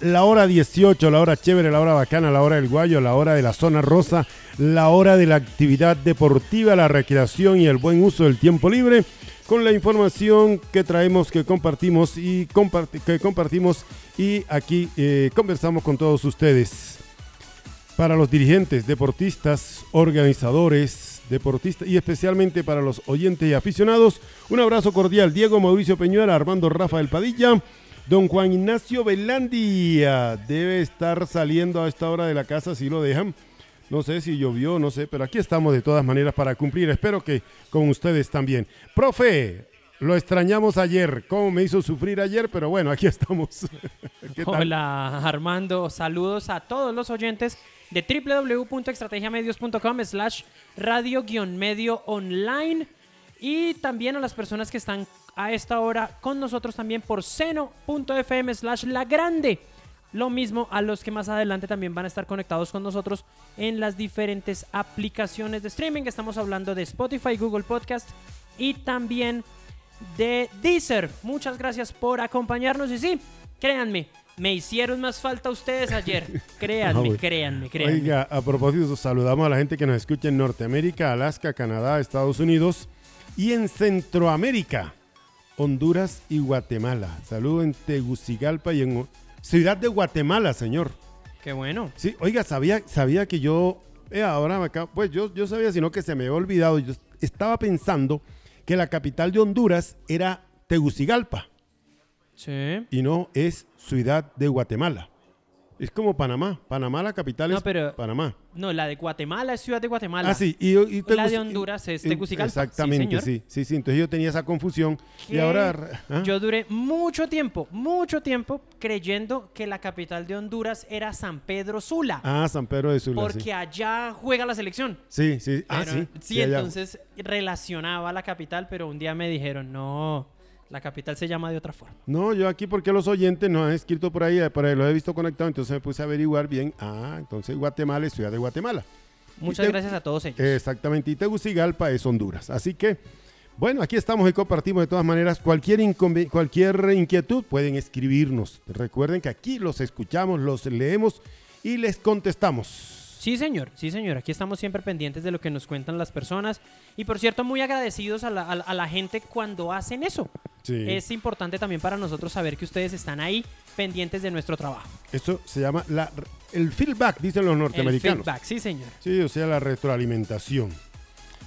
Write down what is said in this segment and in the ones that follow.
La hora 18, la hora chévere, la hora bacana, la hora del guayo, la hora de la zona rosa, la hora de la actividad deportiva, la recreación y el buen uso del tiempo libre, con la información que traemos, que compartimos y que compartimos y aquí eh, conversamos con todos ustedes. Para los dirigentes, deportistas, organizadores, deportistas y especialmente para los oyentes y aficionados, un abrazo cordial. Diego Mauricio Peñuela, Armando Rafael Padilla. Don Juan Ignacio Velandia debe estar saliendo a esta hora de la casa si lo dejan. No sé si llovió, no sé, pero aquí estamos de todas maneras para cumplir. Espero que con ustedes también. Profe, lo extrañamos ayer. ¿Cómo me hizo sufrir ayer? Pero bueno, aquí estamos. Hola Armando, saludos a todos los oyentes de www.estrategiamedios.com slash radio-medio online y también a las personas que están a esta hora con nosotros también por seno.fm slash la grande. Lo mismo a los que más adelante también van a estar conectados con nosotros en las diferentes aplicaciones de streaming. Estamos hablando de Spotify, Google Podcast y también de Deezer. Muchas gracias por acompañarnos y sí, créanme, me hicieron más falta ustedes ayer. Créanme, ah, créanme, créanme. Oiga, a propósito, saludamos a la gente que nos escucha en Norteamérica, Alaska, Canadá, Estados Unidos y en Centroamérica. Honduras y Guatemala. Saludo en Tegucigalpa y en Ciudad de Guatemala, señor. Qué bueno. Sí, oiga, sabía, sabía que yo, eh, ahora me acabo, pues yo, yo sabía, sino que se me había olvidado. Yo estaba pensando que la capital de Honduras era Tegucigalpa. Sí. Y no es Ciudad de Guatemala. Es como Panamá. Panamá, la capital es Panamá. No, la de Guatemala es Ciudad de Guatemala. Ah, sí. Y, la de Honduras es Tegucigalpa. Exactamente, sí, sí, sí, Entonces yo tenía esa confusión. Y ahora... ¿ah? Yo duré mucho tiempo, mucho tiempo creyendo que la capital de Honduras era San Pedro Sula. Ah, San Pedro de Sula, Porque allá juega la selección. Sí, sí. ah, sí. Sí, entonces relacionaba la capital, pero un día me dijeron, no la capital se llama de otra forma. No, yo aquí porque los oyentes nos han escrito por ahí, por ahí lo he visto conectado, entonces me puse a averiguar bien. Ah, entonces Guatemala es ciudad de Guatemala. Muchas gracias a todos ellos. Exactamente, y Tegucigalpa es Honduras. Así que, bueno, aquí estamos y compartimos de todas maneras. Cualquier, cualquier inquietud pueden escribirnos. Recuerden que aquí los escuchamos, los leemos y les contestamos. Sí, señor, sí, señor. Aquí estamos siempre pendientes de lo que nos cuentan las personas. Y por cierto, muy agradecidos a la, gente cuando hacen eso. Es importante también para nosotros saber que ustedes están ahí pendientes de nuestro trabajo. Eso se llama la, el feedback, dicen los norteamericanos. El feedback, sí, señor. Sí, o sea, la retroalimentación.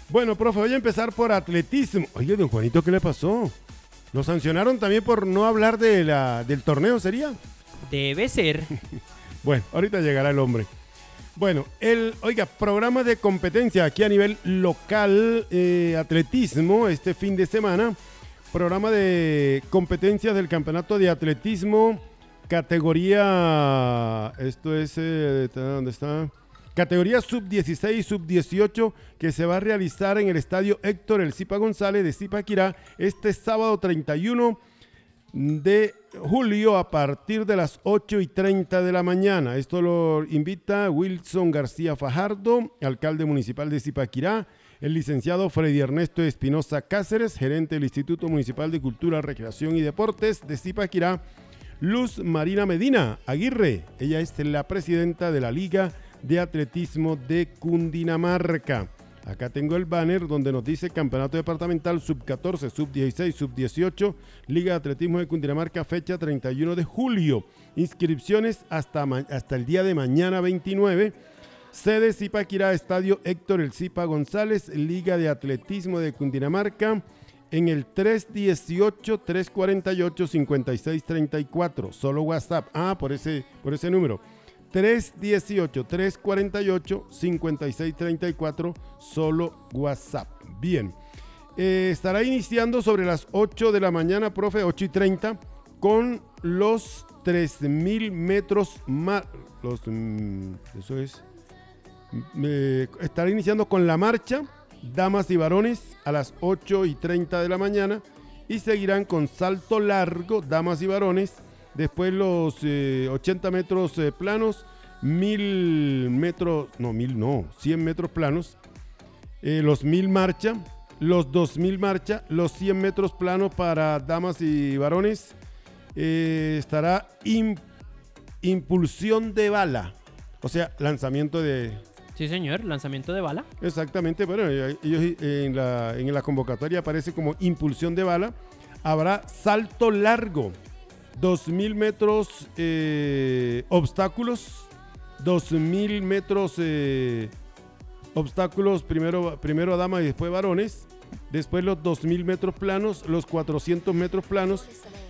Bueno, profe, voy a empezar por atletismo. Oye, don Juanito, ¿qué le pasó? ¿Lo sancionaron también por no hablar de la, del torneo, sería? Debe ser. bueno, ahorita llegará el hombre. Bueno, el, oiga, programa de competencia aquí a nivel local, eh, atletismo, este fin de semana. Programa de competencias del campeonato de atletismo, categoría, esto es, eh, ¿dónde está? Categoría sub-16 sub-18 que se va a realizar en el estadio Héctor El Zipa González de Zipaquirá este sábado 31 de julio a partir de las 8 y 30 de la mañana. Esto lo invita Wilson García Fajardo, alcalde municipal de Zipaquirá, el licenciado Freddy Ernesto Espinosa Cáceres, gerente del Instituto Municipal de Cultura, Recreación y Deportes de Zipaquirá, Luz Marina Medina Aguirre, ella es la presidenta de la Liga de Atletismo de Cundinamarca. Acá tengo el banner donde nos dice Campeonato Departamental Sub-14, Sub-16, Sub-18, Liga de Atletismo de Cundinamarca, fecha 31 de julio. Inscripciones hasta, hasta el día de mañana 29. Sede Zipaquirá, Estadio Héctor El Zipa González, Liga de Atletismo de Cundinamarca, en el 318-348-5634. Solo WhatsApp. Ah, por ese, por ese número. 318-348-5634, solo WhatsApp. Bien. Eh, estará iniciando sobre las 8 de la mañana, profe, 8 y 30, con los 3.000 metros más. Los, mm, eso es. estará iniciando con la marcha, damas y varones, a las 8 y 30 de la mañana. Y seguirán con salto largo, damas y varones, Después los 80 eh, metros eh, planos, 1000 metros, no, 1000 no, 100 metros planos, eh, los 1000 marcha, los 2000 marcha, los 100 metros planos para damas y varones. estará impulsión de bala. O sea, lanzamiento de... Sí, señor, lanzamiento de bala. Exactamente, bueno, eh, ellos eh, en la, en la convocatoria aparece como impulsión de bala. Habrá salto largo, 2.000 metros eh, obstáculos, 2.000 metros eh, obstáculos, primero, primero dama y después varones, después los 2.000 metros planos, los 400 metros planos,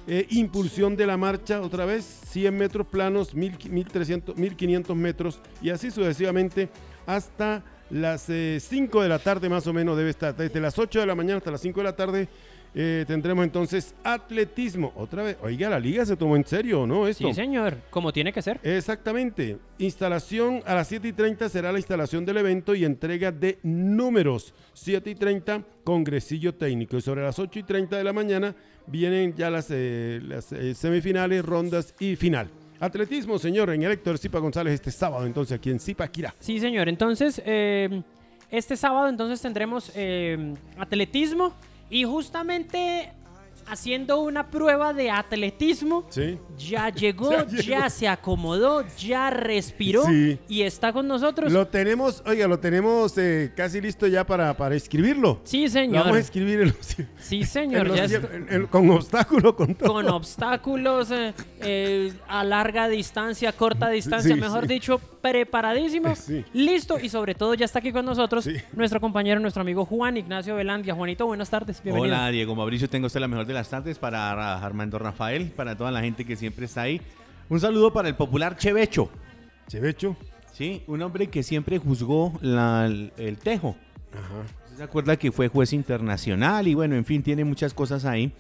eh, impulsión de la marcha otra vez, 100 metros planos, 1.300, 1.500 metros. Y así sucesivamente hasta las 5 de la tarde más o menos debe estar, desde las 8 de la mañana hasta las 5 de la tarde eh, tendremos entonces atletismo. Otra vez, oiga, la liga se tomó en serio, ¿no? Esto. Sí, señor, como tiene que ser. Exactamente. Instalación a las 7 y 30 será la instalación del evento y entrega de números. 7 y 30, congresillo técnico. Y sobre las 8 y 30 de la mañana vienen ya las, eh, las eh, semifinales, rondas y final. Atletismo, señor, en el Héctor Zipa González este sábado, entonces aquí en Zipaquirá. Sí, señor. Entonces, este sábado entonces tendremos atletismo y justamente haciendo una prueba de atletismo, Sí. ya llegó, Ya ya, llegó. se acomodó, ya respiró Sí. y está con nosotros. Lo tenemos, oiga, lo tenemos eh, casi listo ya para, para escribirlo. Sí, Lo señor. vamos a escribir en los- Sí, en señor. los ya cien- está- en- en- con obstáculo, con todo. con obstáculos eh, eh, a larga distancia, corta distancia, Sí, mejor sí. dicho, preparadísimo, Sí. listo y sobre todo ya está aquí con nosotros Sí. nuestro compañero, nuestro amigo Juan Ignacio Velandia. Juanito, buenas tardes, bienvenido. Hola Diego Mauricio, tengo usted la mejor de las tardes para Armando Rafael, para toda la gente que siempre está ahí. Un saludo para el popular Chevecho, Chevecho. ¿sí? un hombre que siempre juzgó la- el, el tejo. Ajá. ¿Usted ¿Se acuerda que fue juez internacional y bueno, en fin, tiene muchas cosas ahí?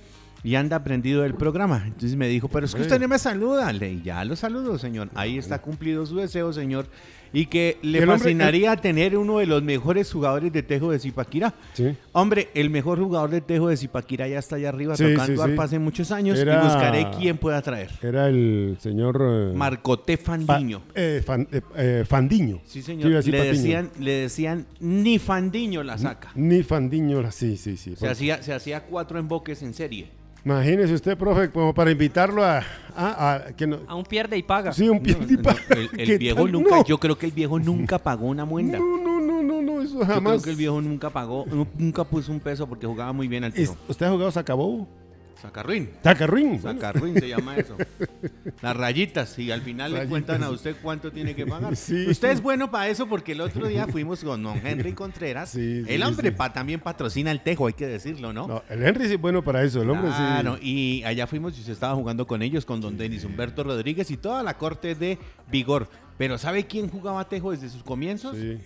Y anda aprendido del programa. Entonces me dijo, pero es que usted no me saluda. Le dije, ya lo saludo, señor. Ahí está cumplido su deseo, señor. Y que le hombre- fascinaría tener uno de los mejores jugadores de tejo de Zipaquirá. Sí. Hombre, el mejor jugador de tejo de Zipaquirá ya está allá arriba Sí, tocando arpa hace muchos años Era- y buscaré quién pueda traer. Era el señor. eh, Marcoté Pa- Fandiño. eh, Fan- eh, eh, Fandiño. Sí, señor. le, Patiño. decían, le decían, ni Fandiño la saca. Ni Fandiño, la- sí, sí, sí. Se hacía, se hacía cuatro emboques en serie. Imagínese usted, profe, como para invitarlo a. a- a- que no, Aún pierde y paga. sí, un No, piedipa. no, el, el ¿Qué viejo tal? nunca, No. yo creo que el viejo nunca pagó una muenda. No, no, no, no, no, eso Yo jamás. creo que el viejo nunca pagó, nu- nunca puso un peso porque jugaba muy bien al tiro. ¿Usted ha jugado Sacabobo? Sacarruín. Sacarruín. Sacarruín se llama eso. Las rayitas y al final le cuentan a usted cuánto tiene que pagar. Sí. Usted es bueno para eso porque el otro día fuimos con don Henry Contreras. Sí, sí, el hombre pa- también patrocina el tejo, hay que decirlo, ¿no? No, el Henry sí es bueno para eso, el hombre Claro, sí. y allá fuimos y se estaba jugando con ellos, con don Denis Humberto Rodríguez y toda la corte de Vigor. Pero ¿sabe quién jugaba tejo desde sus comienzos? Sí.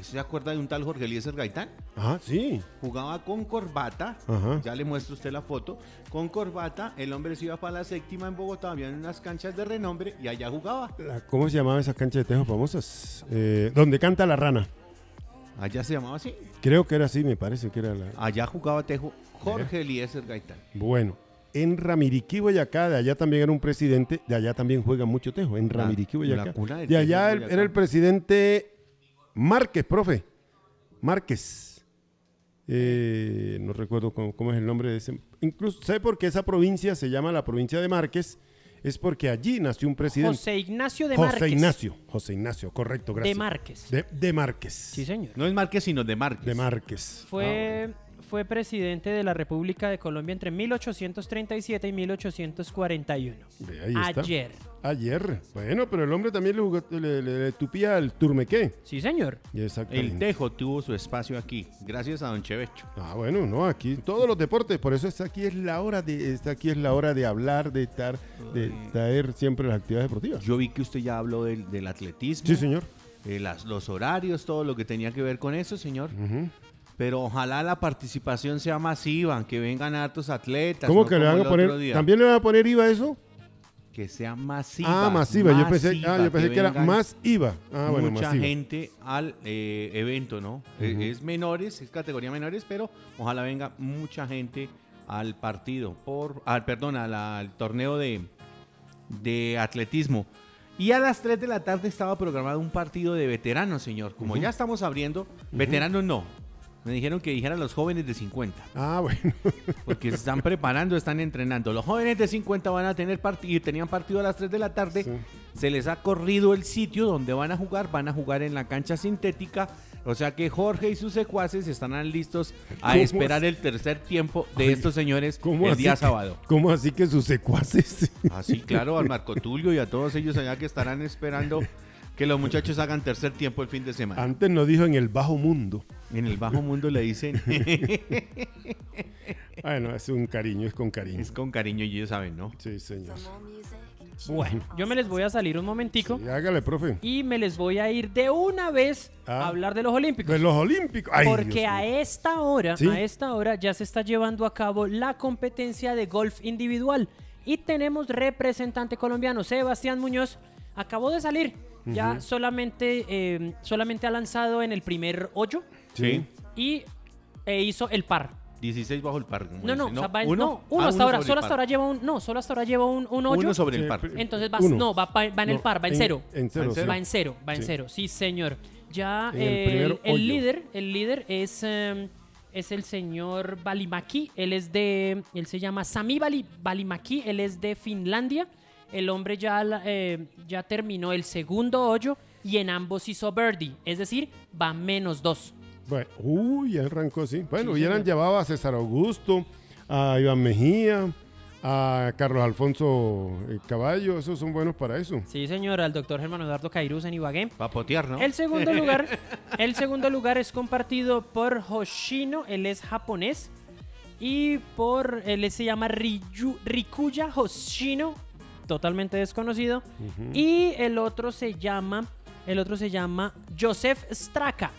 ¿Se acuerda de un tal Jorge Eliezer Gaitán? Ah, sí. Jugaba con corbata, Ajá. ya le muestro usted la foto, con corbata, el hombre se iba para la séptima en Bogotá, había unas canchas de renombre y allá jugaba. La- ¿Cómo se llamaba esa cancha de tejo famosas? Eh, donde canta la rana. Allá se llamaba así. Creo que era así, me parece que era la. Allá jugaba tejo Jorge Eliezer Gaitán. Bueno, en Ramiriquí, Boyacá, de allá también era un presidente, de allá también juega mucho tejo, en Ramiriquí, Boyacá. De allá era el presidente Márquez, profe. Márquez. Eh, no recuerdo cómo, cómo es el nombre de ese. Incluso sé por qué esa provincia se llama la provincia de Márquez. Es porque allí nació un presidente. José Ignacio de José Márquez. Ignacio. José Ignacio, correcto, gracias. De Márquez. De, de Márquez. Sí, señor. No es Márquez, sino de Márquez. De Márquez. Fue, fue presidente de la República de Colombia entre 1837 y 1841. Ve, ahí está. Ayer. Ayer. Bueno, pero el hombre también le, jugó- le- le- le tupía al turmequé. Sí, señor. Exactamente. El tejo tuvo su espacio aquí, gracias a don Chevecho. Ah, bueno, no, aquí todos los deportes, por eso esta aquí es la hora de, esta aquí es la hora de hablar, de estar, de traer siempre las actividades deportivas. Yo vi que usted ya habló del, del atletismo, Sí, señor. eh, las- los horarios, todo lo que tenía que ver con eso, señor. Ujú. Pero ojalá la participación sea masiva, que vengan hartos atletas. ¿Cómo no que le van a poner? ¿También le van a poner IVA a eso? Que sea masiva. ah, masiva. Yo pensé, ah, yo pensé que, era más IVA. Ah, bueno, mucha masiva. gente al eh, evento, ¿no? Eh. Es menores, es categoría menores, pero ojalá venga mucha gente al partido, por, al, perdón, al, al torneo de, de atletismo. Y a las 3 de la tarde estaba programado un partido de veteranos, señor. Como ya estamos abriendo, veteranos no. Me dijeron que dijera los jóvenes de 50. Ah, bueno. Porque se están preparando, están entrenando. Los jóvenes de 50 van a tener partido y tenían partido a las 3 de la tarde. Sí. Se les ha corrido el sitio donde van a jugar. Van a jugar en la cancha sintética. O sea que Jorge y sus secuaces estarán listos a ¿Cómo esperar así? el tercer tiempo de Ay, estos señores ¿Cómo el día que- sábado. ¿Cómo así que sus secuaces? Así, claro, al Marco Tulio y a todos ellos allá que estarán esperando que los muchachos hagan tercer tiempo el fin de semana. Antes nos dijo en el bajo mundo. En el bajo mundo le dicen, Bueno, es un cariño, es con cariño. es con cariño y ellos saben, ¿no? Sí, señor. Bueno, yo me les voy a salir un momentico Sí, hágale, profe. y me les voy a ir de una vez Ah. a hablar de los Olímpicos. De los Olímpicos. Ay, Porque Dios a esta hora, Sí. a esta hora ya se está llevando a cabo la competencia de golf individual y tenemos representante colombiano Sebastián Muñoz acabó de salir, ya solamente eh, solamente ha lanzado en el primer hoyo Sí. y e hizo el par. 16 bajo el par. No, no, dicen, o sea, va en- ¿Uno? no, uno Ah, hasta ahora, solo hasta ahora lleva un, no, solo hasta ahora lleva un, un hoyo. Uno sobre el par. pero- Entonces va, no, va, va en el par, va en, cero. En cero, ¿En sí. cero? Va en cero, va en cero. Sí, señor. Ya el eh, el, el líder, el líder es, eh, es el señor Balimaki. Él es de, él se llama Sami Bali, Balimaki. Él es de Finlandia. El hombre ya, eh, ya terminó el segundo hoyo y en ambos hizo birdie. Es decir, va menos dos. Bueno, uy, arrancó, sí. Bueno, Sí, hubieran señor. llevado a César Augusto, a Iván Mejía, a Carlos Alfonso eh, Caballo. Esos son buenos para eso. Sí, señor, al doctor Germán Eduardo Cairuz en Ibagué. Va a potear, ¿no? El segundo lugar, el segundo lugar es compartido por Hoshino, él es japonés, y por él se llama Ryu- Rikuya Hoshino, totalmente desconocido, y el otro se llama, el otro se llama Joseph Straka.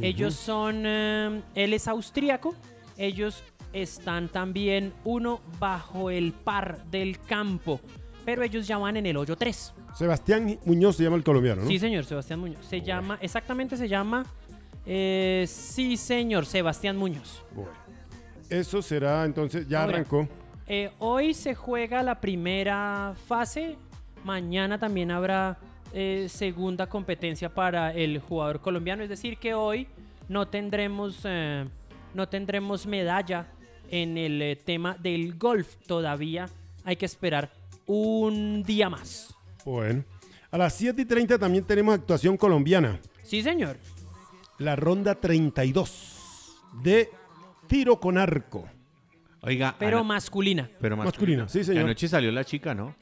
Ellos son, eh, él es austríaco, ellos están también uno bajo el par del campo, pero ellos ya van en el hoyo 3. Sebastián Muñoz se llama el colombiano, ¿no? Sí, señor, Sebastián Muñoz. Se llama, exactamente se llama, eh, sí, señor, Sebastián Muñoz. Bueno. Eso será entonces, ya arrancó. Eh, hoy se juega la primera fase, mañana también habrá eh, segunda competencia para el jugador colombiano, es decir, que hoy no tendremos, eh, no tendremos medalla en el tema del golf, todavía hay que esperar un día más. Bueno. A las 7 y 30 también tenemos actuación colombiana. Sí, señor. La ronda 32 de tiro con arco. Oiga, Pero masculina. pero masculina, sí, señor. Anoche salió la chica, ¿no?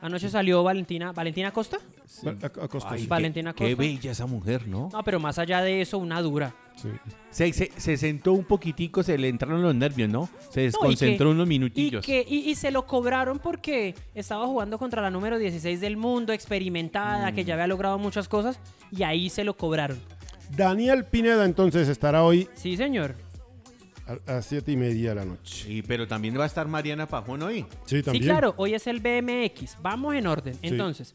Anoche salió Valentina, Valentina Costa. A- a- sí. qué- Valentina qué, Costa. bella esa mujer, ¿no? No, pero más allá de eso, una dura. Sí. Se, se- se sentó un poquitico, se le entraron los nervios, ¿no? Se No, y desconcentró que- unos Y, minutillos. que, y, y se lo cobraron porque estaba jugando contra la número 16 del mundo, experimentada, que ya había logrado muchas cosas, y ahí se lo cobraron. Daniel Pineda entonces estará hoy Sí, señor. A a las 7 y media de la noche. Sí, pero también va a estar Mariana Pajón hoy. Sí, también. Sí, claro, hoy es el BMX. Vamos en orden. Entonces,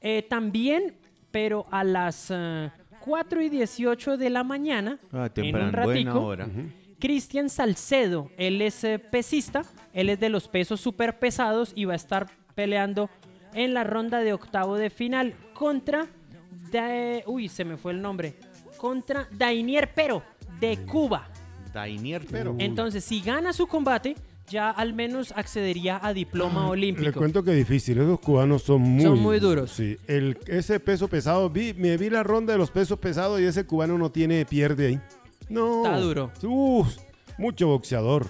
eh, también, pero a las eh, 4 y 18 de la mañana, Ah, en temprano, un buena ratico. Cristian Salcedo, él es eh, pesista, él es de los pesos super pesados y va a estar peleando en la ronda de octavo de final contra, Da- uy, se me fue el nombre, contra Dainier Pero de Cuba. Dainier, pero. Entonces, si gana su combate, ya al menos accedería a diploma Le olímpico. cuento que difícil, esos cubanos son muy, Son muy duros. Sí, el, ese peso pesado, vi, me vi la ronda de los pesos pesados y ese cubano no tiene pierde ahí. No. Está duro. Uf, mucho boxeador.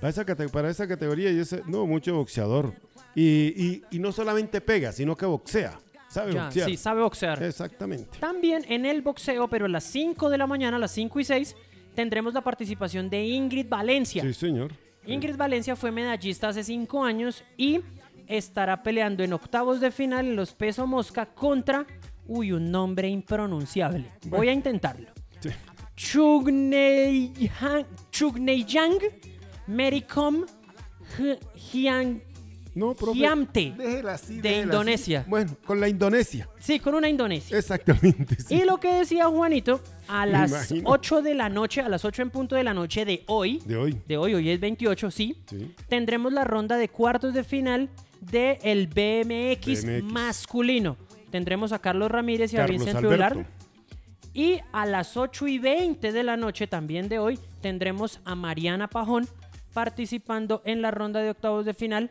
Para esa, cate- para esa categoría y ese, no, mucho boxeador. Y, y- y no solamente pega, sino que boxea. ¿Sabe Ya, boxear? sí, sabe boxear. Exactamente. También en el boxeo, pero a las 5 de la mañana, a las 5 y 6, tendremos la participación de Ingrid Valencia. Sí, señor. Ingrid Valencia fue medallista hace 5 años y estará peleando en octavos de final en los peso mosca contra, uy, un nombre impronunciable. Voy a intentarlo. Sí. Chugneyang, Chugneyang Mericom Hyang No, profe. Giamte, déjela así, de déjela así. Indonesia. Bueno, con la Indonesia. Sí, con una indonesia. Exactamente. sí. Y lo que decía Juanito, a Me las imagino. 8 de la noche, a las 8 en punto de la noche de hoy, De hoy. de hoy, hoy es 28, sí, Sí. tendremos la ronda de cuartos de final del BMX, BMX. masculino. Tendremos a Carlos Ramírez y a Carlos Vincent Alberto. Y a las 8 y 20 de la noche también de hoy tendremos a Mariana Pajón participando en la ronda de octavos de final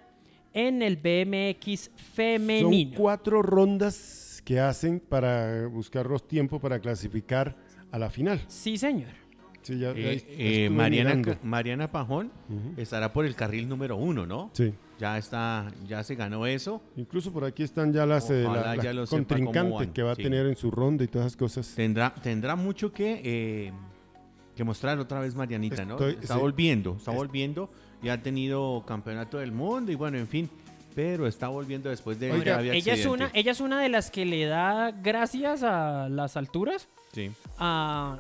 en el BMX femenino. Son cuatro rondas que hacen para buscar los tiempos para clasificar a la final. Sí, señor. Sí, ya, ya Eh, eh, Mariana. Mariana Pajón Ujú. estará por el carril número uno, ¿no? Sí. Ya está, ya se ganó eso. Incluso por aquí están ya las, eh, la- ya las contrincantes que va a sí. tener en su ronda y todas esas cosas. Tendrá, tendrá mucho que, eh, que mostrar otra vez Marianita, ¿no? Está sí. volviendo, está Es- volviendo. Ya ha tenido campeonato del mundo y bueno, en fin. Pero está volviendo después de Oiga, grave Ella es, una, ella es una de las que le da gracias a las alturas Sí. a,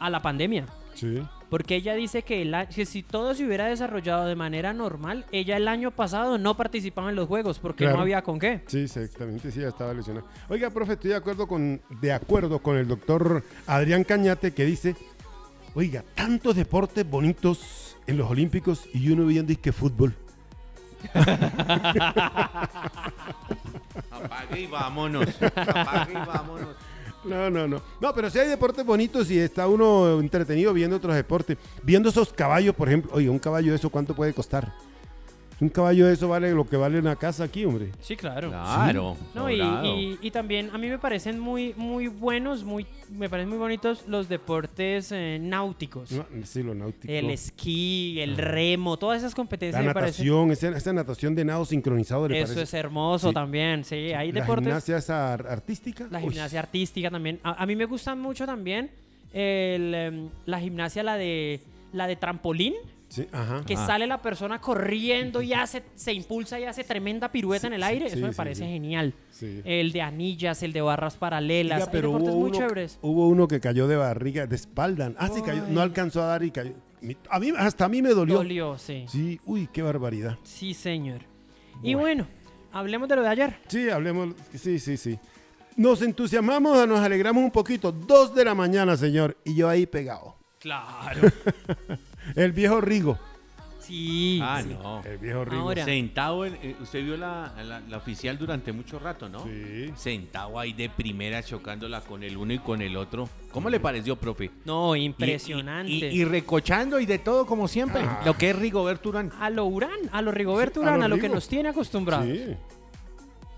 a la pandemia. Sí. Porque ella dice que, el que si todo se hubiera desarrollado de manera normal, ella el año pasado no participaba en los juegos porque Claro. no había con qué. Sí, exactamente, sí, ya estaba lesionado. Oiga, profe, estoy de acuerdo con, de acuerdo con el doctor Adrián Cañate que dice, oiga, tantos deportes bonitos en los Olímpicos y uno viendo y que fútbol. Apague y vámonos. Apague y vámonos. No, no, no. No, pero sí hay deportes bonitos y está uno entretenido viendo otros deportes. Viendo esos caballos, por ejemplo. Oye, un caballo eso, ¿cuánto puede costar? Un caballo de eso vale lo que vale una casa aquí, hombre. Sí, claro. Claro. No, y, sobrado. y- y también a mí me parecen muy, muy buenos, muy, me parecen muy bonitos los deportes eh, náuticos. No, sí, lo náutico. El esquí, el remo, todas esas competencias La me parecen. natación, esa, esa natación de nado sincronizado, ¿le Eso parece? es hermoso Sí. también, sí. Hay la deportes. gimnasia esa ar- artística. La uy, gimnasia artística también. A, a mí me gusta mucho también el, em, la gimnasia, la de, la de trampolín, Sí, ajá. que Ah. sale la persona corriendo y hace, se impulsa y hace tremenda pirueta en el aire. sí, Eso me parece genial. El de anillas, el de barras paralelas. Hay pero hubo muy uno, chéveres. hubo uno que cayó de barriga, de espalda. Ah, sí, cayó. No alcanzó a dar y cayó. A mí, hasta a mí me dolió. Dolió, sí. Sí, uy, qué barbaridad. Sí, señor. Y bueno, hablemos de lo de ayer. Sí, hablemos. Sí, sí, sí. Nos entusiasmamos, nos alegramos un poquito. Dos de la mañana, señor. Y yo ahí pegado. Claro. El viejo Rigo. Sí. Ah, sí. no. El viejo Rigo. Ahora. Sentado, en- eh, usted vio la, la- la oficial durante mucho rato, ¿no? Sí. Sentado ahí de primera chocándola con el uno y con el otro. ¿Cómo le pareció, profe? No, Y- y- impresionante. Y, y recochando y de todo como siempre. Ah. Lo que es Rigoberto Urán. A lo Urán, a lo Rigoberto Sí, a Urán, lo a lo que nos tiene acostumbrados. Sí.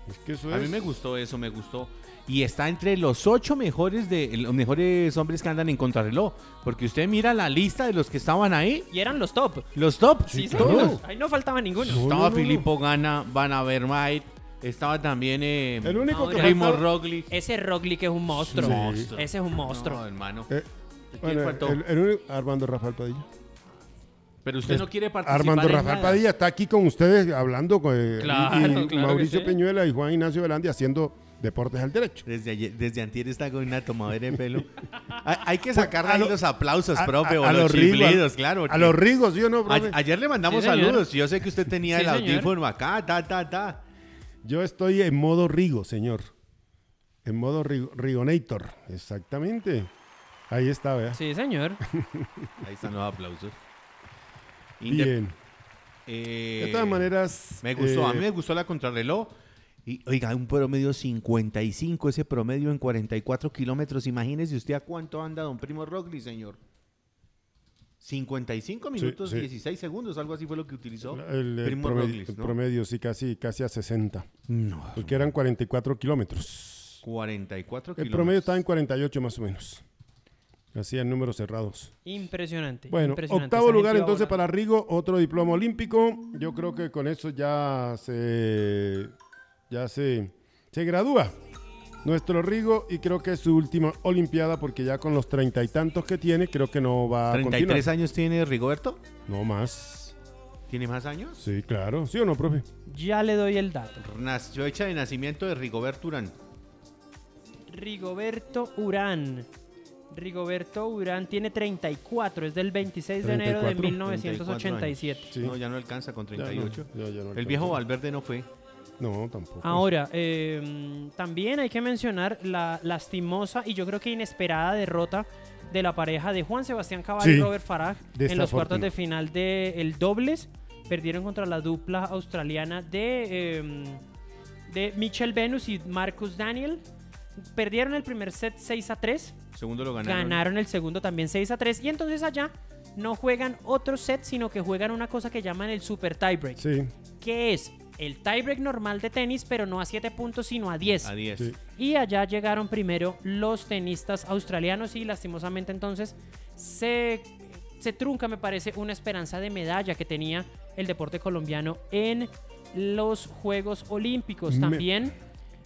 Es que eso A es. mí me gustó eso, me gustó. Y está entre los ocho mejores de los mejores hombres que andan en contrarreloj. Porque usted mira la lista de los que estaban ahí, Y eran los top. los top. Sí, claro. señor. Ahí no faltaba ninguno. No, Estaba no, no, Filippo Gana, Van Avermaet, estaba también eh, El único que Primo faltaba- Roglic. Ese Roglic es un monstruo. Sí. Monstruo. Ese es un monstruo. No, hermano. Eh, ¿Quién bueno, faltó? el, el único- Armando Rafael Padilla. Pero usted Es- no quiere participar Armando en Rafael nada. Padilla está aquí con ustedes hablando con eh, Claro, y- y claro que Mauricio sí. Peñuela y Juan Ignacio Velandi haciendo deportes al derecho. Desde, ayer, desde antier está con una tomadera de pelo. hay, hay que sacarle lo- los aplausos, A- profe, a- o a los chiflidos, a- claro. A los rigos, ¿sí o no, a- profe? ayer le mandamos Sí, saludos. Yo sé que usted tenía Sí, el audífono acá, ta, ta, ta. Yo estoy en modo Rigo, señor. En modo Rigo- Rigonator. Exactamente. Ahí está, vea. Sí, señor. Ahí están los aplausos. Inde- Bien. eh, De todas maneras. Me gustó, a eh, mí me gustó la contrarreloj. Y, oiga, un promedio 55, ese promedio en 44 kilómetros. Imagínese usted a cuánto anda don Primo Roglic, señor. 55 minutos, sí. 16 segundos, algo así fue lo que utilizó El, el Primo promedio, Roglic, el promedio, sí, casi, casi a 60. No, Porque eran 44 kilómetros. 44 El kilómetros. promedio estaba en 48 más o menos. Hacían números cerrados. Impresionante. Bueno, impresionante. octavo lugar entonces para Rigo, otro diploma olímpico. Yo creo que con eso ya se ya se, se gradúa nuestro Rigo y creo que es su última olimpiada porque ya con los treinta y tantos que tiene creo que no va a 33 continuar. años tiene Rigoberto. No más. ¿Tiene más años? Sí, claro. ¿Sí o no, profe? Ya le doy el dato. Nació hecha de nacimiento de Rigoberto Urán. Rigoberto Urán. Rigoberto Urán tiene 34, es del 26 de enero de 34, 1987. Sí. No, ya no alcanza con Ya no, 38. ya- ya no El alcanza. viejo Valverde no fue. No, tampoco. Ahora, eh, también hay que mencionar la lastimosa y yo creo que inesperada derrota de la pareja de Juan Sebastián Cabal y Robert Farah en los cuartos de final del dobles. Perdieron contra la dupla australiana de, eh, de Mitchell Venus y Marcus Daniel. perdieron el primer set 6 a 3, Segundo lo ganaron. ganaron el segundo también 6 a 3 y entonces allá no juegan otro set, sino que juegan una cosa que llaman el super tiebreak, Sí, que es el tiebreak normal de tenis, pero no a 7 puntos, sino a 10. A 10. sí. Y allá llegaron primero los tenistas australianos y lastimosamente entonces se, se trunca, me parece, una esperanza de medalla que tenía el deporte colombiano en los Juegos Olímpicos. También,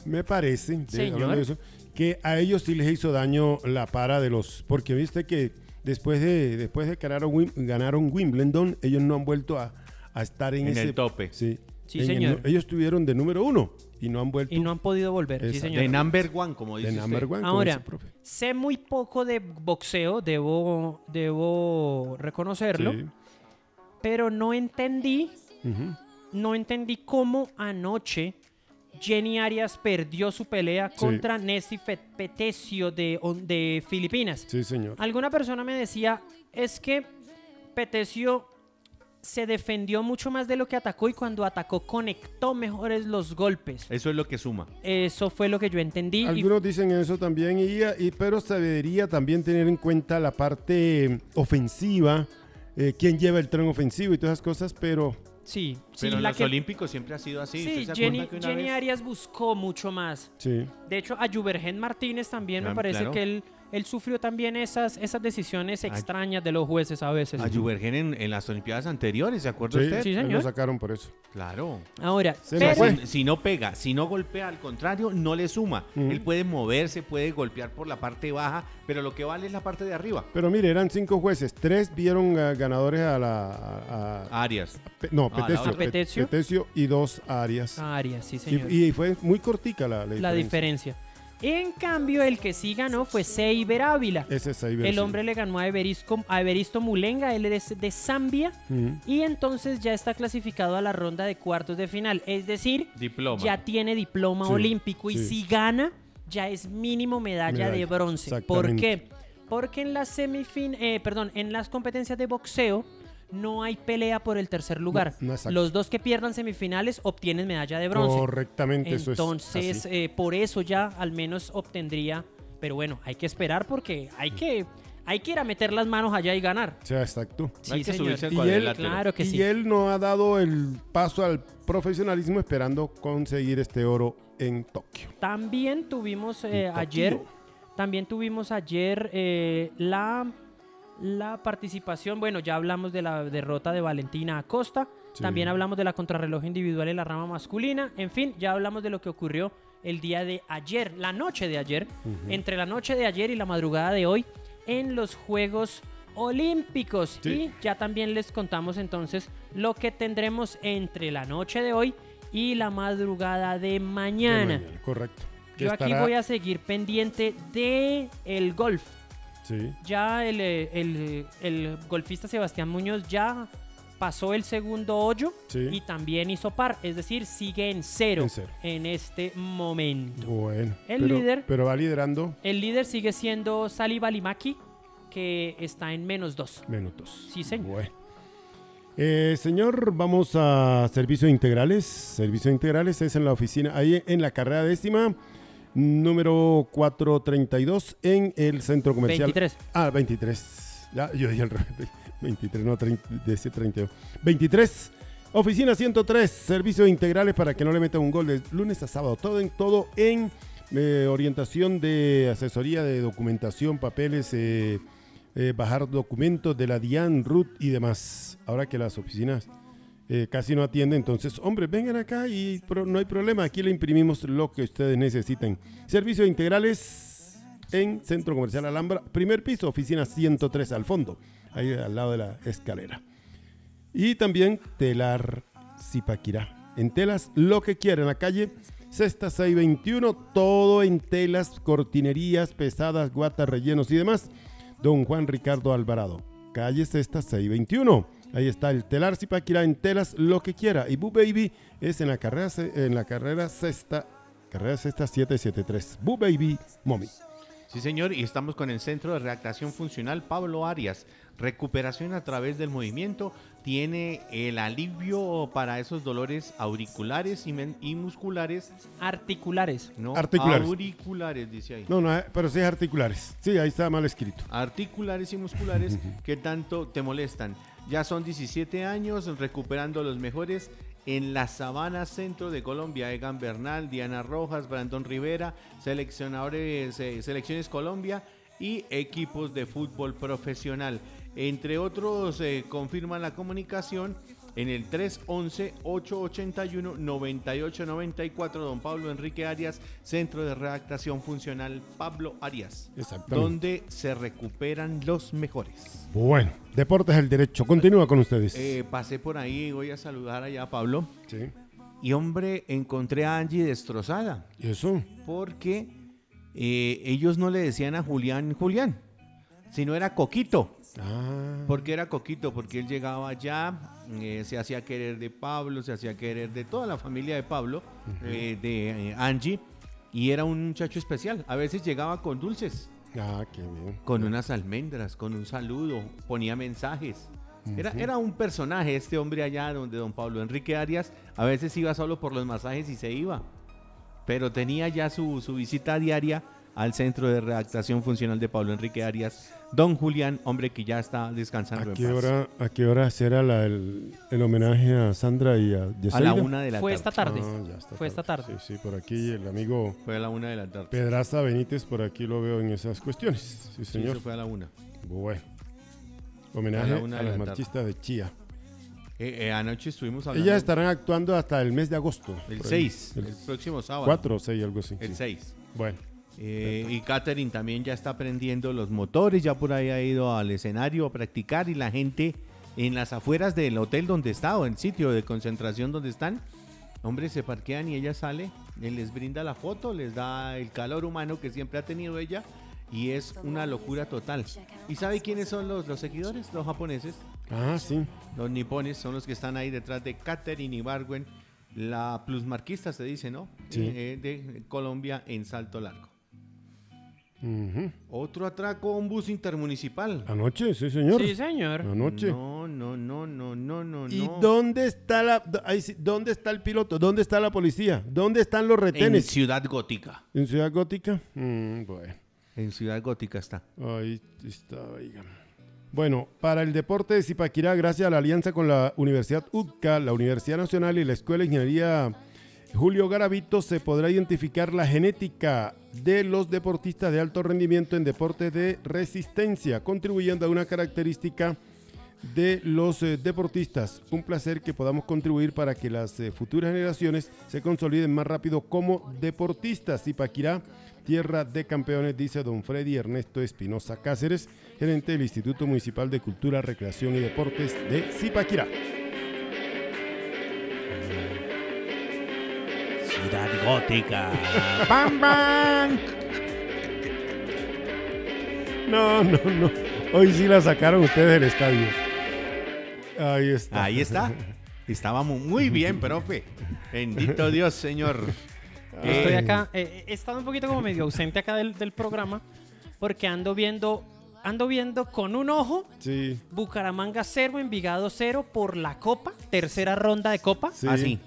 Me parece, de- Señor. hablando de eso, que a ellos sí les hizo daño la para de los. Porque viste que después de después de que ganaron, Wim- ganaron Wimbledon, ellos no han vuelto a, a estar en, En ese. el tope. Sí, Sí, En señor. ellos estuvieron de número uno y no han vuelto y no han podido volver. Sí, señor. De number one, como de dice number usted. one, como Ahora, dice el profe. sé muy poco de boxeo, debo, debo reconocerlo, Sí. pero no entendí, no entendí cómo anoche Jenny Arias perdió su pelea Sí. contra Nessie Petesio de, de Filipinas. Sí, señor. Alguna persona me decía, es que Petesio se defendió mucho más de lo que atacó y cuando atacó conectó mejores los golpes. Eso es lo que suma. Eso fue lo que yo entendí. y Algunos dicen eso también, y, y- pero se debería también tener en cuenta la parte eh, ofensiva, eh, quién lleva el tren ofensivo y todas esas cosas, pero sí, sí, Pero en la los que- Olímpicos siempre ha sido así. Sí, ¿Usted se Jenny, que una Jenny vez- Arias buscó mucho más. sí. De hecho, a Juvergen Martínez también me parece claro. que él, él sufrió también esas, esas decisiones extrañas de los jueces a veces. A Juvergen en, en las Olimpiadas anteriores, ¿se acuerda Sí, usted? Sí, señor. lo sacaron por eso. Claro. Ahora, Se pero-. Si, si no pega, si no golpea, al contrario, no le suma. Él puede moverse, puede golpear por la parte baja, pero lo que vale es la parte de arriba. Pero mire, eran cinco jueces, tres vieron eh, ganadores a la... a- a- Arias. Pe- no, Ah, Petesio. Pe- Petesio. Petesio y dos Arias. Arias, sí, señor. y, y fue muy cortica la, la la diferencia. En cambio, el que sí ganó fue Seiber Ávila. Ese es El sí. hombre le ganó a Everisto Mulenga, él es de Zambia. Y entonces ya está clasificado a la ronda de cuartos de final. Es decir, Diploma. ya tiene diploma Sí, olímpico y sí. si gana, ya es mínimo medalla, de bronce. ¿Por qué? Porque en las semifin, eh, perdón, en las competencias de boxeo no hay pelea por el tercer lugar. no. Los dos que pierdan semifinales obtienen medalla de bronce. Correctamente, eso es Entonces, eh, por eso ya al menos obtendría. Pero bueno, hay que esperar porque hay que, hay que ir a meter las manos allá y ganar. O sea, exacto. Sí, Hay que señor. subirse al Y él-. Claro que y sí. él no ha dado el paso al profesionalismo esperando conseguir este oro en Tokio. También tuvimos eh, ayer, también tuvimos ayer eh, la, la participación, bueno, ya hablamos de la derrota de Valentina Acosta, Sí. también hablamos de la contrarreloj individual en la rama masculina, en fin, ya hablamos de lo que ocurrió el día de ayer, la noche de ayer, entre la noche de ayer y la madrugada de hoy en los Juegos Olímpicos. Sí. Y ya también les contamos entonces lo que tendremos entre la noche de hoy y la madrugada de De mañana. Correcto. Yo aquí voy a seguir pendiente de el golf. Sí. Ya el, eh, el- el golfista Sebastián Muñoz ya pasó el segundo hoyo Sí. y también hizo par, es decir, sigue en cero En cero. en este momento. Bueno. El pero- líder- Pero va liderando El líder sigue siendo Sali Balimaki, que está en menos dos. minutos. Sí, señor. Bueno. Eh, señor, vamos a servicios integrales. Servicios integrales es en la oficina, ahí en la carrera décima, número 432, en el centro comercial. 23. Ah, 23. Ya, yo dije al revés. 23, no, 30, decía 32. 23. Oficina 103. Servicios integrales para que no le metan un gol de lunes a sábado. Todo en, todo en eh, orientación de asesoría de documentación, papeles, eh, eh, bajar documentos de la DIAN, RUT y demás. Ahora que las oficinas eh, casi no atienden, entonces, hombre, vengan acá y no hay problema. Aquí le imprimimos lo que ustedes necesiten. Servicios integrales en Centro Comercial Alhambra, primer piso, oficina 103 al fondo, ahí al lado de la escalera. Y también Telar Zipaquirá. En telas, lo que quiera, en la calle Cesta 621, todo en telas, cortinerías pesadas, guatas, rellenos y demás. Don Juan Ricardo Alvarado, calle Cesta 621. Ahí está el Telar Zipaquirá en telas, lo que quiera. Y Boo Baby es en la carrera, en la carrera Cesta, carrera Cesta 773. Boo Baby Mommy. Sí, señor, y estamos con el Centro de Reactación Funcional Pablo Arias. Recuperación a través del movimiento. Tiene el alivio para esos dolores auriculares y, men- y musculares. Articulares. No, Articulares. auriculares, dice ahí. No, no, eh, pero sí es articulares. Sí, ahí está mal escrito. articulares y musculares que tanto te molestan. Ya son 17 años recuperando los mejores en la Sabana Centro de Colombia. Egan Bernal, Diana Rojas, Brandon Rivera, seleccionadores, eh, selecciones Colombia y equipos de fútbol profesional. Entre otros, eh, confirman la comunicación en el 311-881-9894, don Pablo Enrique Arias, Centro de Redactación Funcional Pablo Arias donde se recuperan los mejores. Bueno, Deportes el Derecho. Continúa con ustedes. Eh, pasé por ahí, voy a saludar allá a Pablo. sí. Y hombre, encontré a Angie destrozada, ¿Y eso? porque eh, ellos no le decían a Julián Julián, sino era Coquito. Ah. ¿Por qué era Coquito? Porque él llegaba allá, eh, se hacía querer de Pablo, se hacía querer de toda la familia de Pablo, eh, de eh, Angie, y era un muchacho especial. A veces llegaba con dulces. Ah, qué bien. con unas almendras, con un saludo, ponía mensajes. Era, era un personaje este hombre allá donde don Pablo Enrique Arias a veces iba solo por los masajes y se iba. Pero tenía ya su, su visita diaria al centro de redactación funcional de Pablo Enrique Arias, don Julián, hombre que ya está descansando ¿A en qué paz. hora, a qué hora será la- el, el homenaje a Sandra y a A Yesaida? la una de la Fue tarde. esta tarde. Ah, ya está Fue esta tarde. Sí, sí, por aquí el amigo Fue a la una de la tarde. Pedraza Benítez, por aquí lo veo en esas cuestiones. Sí, Sí, señor. eso fue a la una. Bueno. Homenaje A a, la una de las la marchistas de Chía. Eh, eh, anoche estuvimos hablando Ellas estarán actuando hasta el mes de agosto. el por ahí. 6, El el próximo sábado. 4 o 6, algo así. El sí. 6. Bueno. Eh, y Katherine también ya está aprendiendo los motores, ya por ahí ha ido al escenario a practicar y la gente en las afueras del hotel donde está o en el sitio de concentración donde están, hombre, se parquean y ella sale, él les brinda la foto, les da el calor humano que siempre ha tenido ella y es una locura total. ¿Y sabe quiénes son los, los seguidores? Los japoneses, Ah, sí. los nipones, son los que están ahí detrás de Katherine Ibargüen, la plusmarquista se dice, ¿no? Sí. Eh, de Colombia en Salto Largo. Otro atraco a un bus intermunicipal. Anoche, sí, señor. Sí, señor. Anoche. No, no, no, no, no, no, ¿Y no. dónde está la do- ahí sí, dónde está el piloto? ¿Dónde está la policía? ¿Dónde están los En retenes? Ciudad Gótica. ¿En Ciudad Gótica? Mm, bueno. En Ciudad Gótica está. Ahí está, oiga. Bueno, para el deporte de Zipaquirá, gracias a la alianza con la Universidad UTCA, la Universidad Nacional y la Escuela de Ingeniería Julio Garavito, se podrá identificar la genética de los deportistas de alto rendimiento en deportes de resistencia, contribuyendo a una característica de los eh, deportistas. Un placer que podamos contribuir para que las eh, futuras generaciones se consoliden más rápido como deportistas. Zipaquirá, tierra de campeones, dice don Freddy Ernesto Espinosa Cáceres, gerente del Instituto Municipal de Cultura, Recreación y Deportes de Zipaquirá. Ciudad Gótica. ¡Bam, bam! No, no, no. Hoy sí la sacaron ustedes del estadio. Ahí está. Ahí está. Estábamos muy bien, profe. Bendito Dios, señor. Estoy Eh, acá, eh, he estado un poquito como medio ausente acá del, del programa porque ando viendo, ando viendo con un ojo Sí, Bucaramanga 0, Envigado 0 por la Copa, tercera ronda de Copa. sí. Así.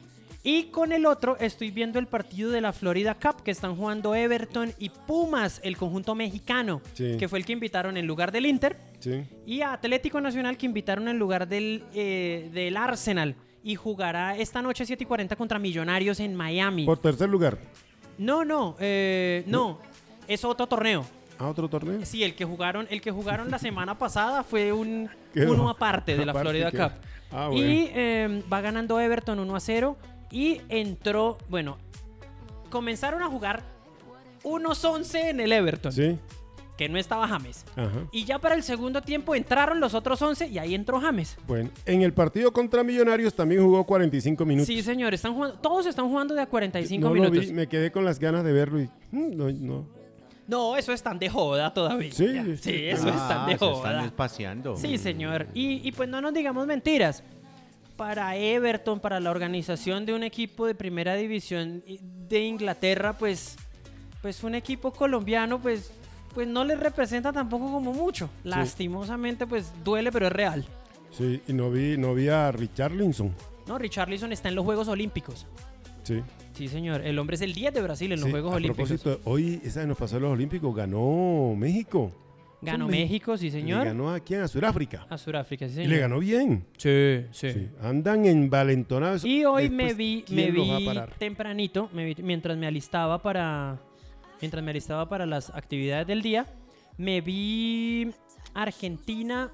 Y con el otro estoy viendo el partido de la Florida Cup que están jugando Everton y Pumas, el conjunto mexicano, Sí. que fue el que invitaron en lugar del Inter, Sí. y a Atlético Nacional que invitaron en lugar del, eh, del Arsenal. Y jugará esta noche 7 y 40 contra Millonarios en Miami. Por tercer lugar. No, no, eh, no, es otro torneo. ¿A otro torneo? Sí, el que jugaron, el que jugaron la semana pasada fue un uno aparte de la Aparte Florida. Cup. Ah, bueno. Y eh, va ganando Everton 1 a 0 y entró, bueno, comenzaron a jugar unos 11 en el Everton, Sí. que no estaba James. Ajá. Y ya para el segundo tiempo entraron los otros 11 y ahí entró James. Bueno, en el partido contra Millonarios también jugó 45 minutos. Sí, señor, están jugando, todos están jugando de a 45 no minutos. lo vi, me quedé con las ganas de verlo y mm, no, no. No, eso están de joda todavía. Sí, sí, sí, eso Ah, están de se joda. están espaciando. Sí, señor. Y, y pues no nos digamos mentiras. Para Everton, para la organización de un equipo de primera división de Inglaterra, pues, pues un equipo colombiano, pues pues no les representa tampoco como mucho. Lastimosamente, pues duele, pero es real. Sí, y no vi, no vi a Richarlison. No, Richarlison está en los Juegos Olímpicos. Sí. Sí, señor. El hombre es el 10 de Brasil en los Sí, Juegos a Olímpicos. propósito, hoy, esa vez nos pasó en los Olímpicos, ganó México. Ganó México, sí, Le señor. ganó a quién? A Sudáfrica. A Sudáfrica, sí, Y señor. le ganó bien. Sí, sí. Sí, Andan envalentonados. Y hoy me vi, ¿quién me vi tempranito, me vi- mientras me alistaba para mientras me alistaba para las actividades del día, me vi Argentina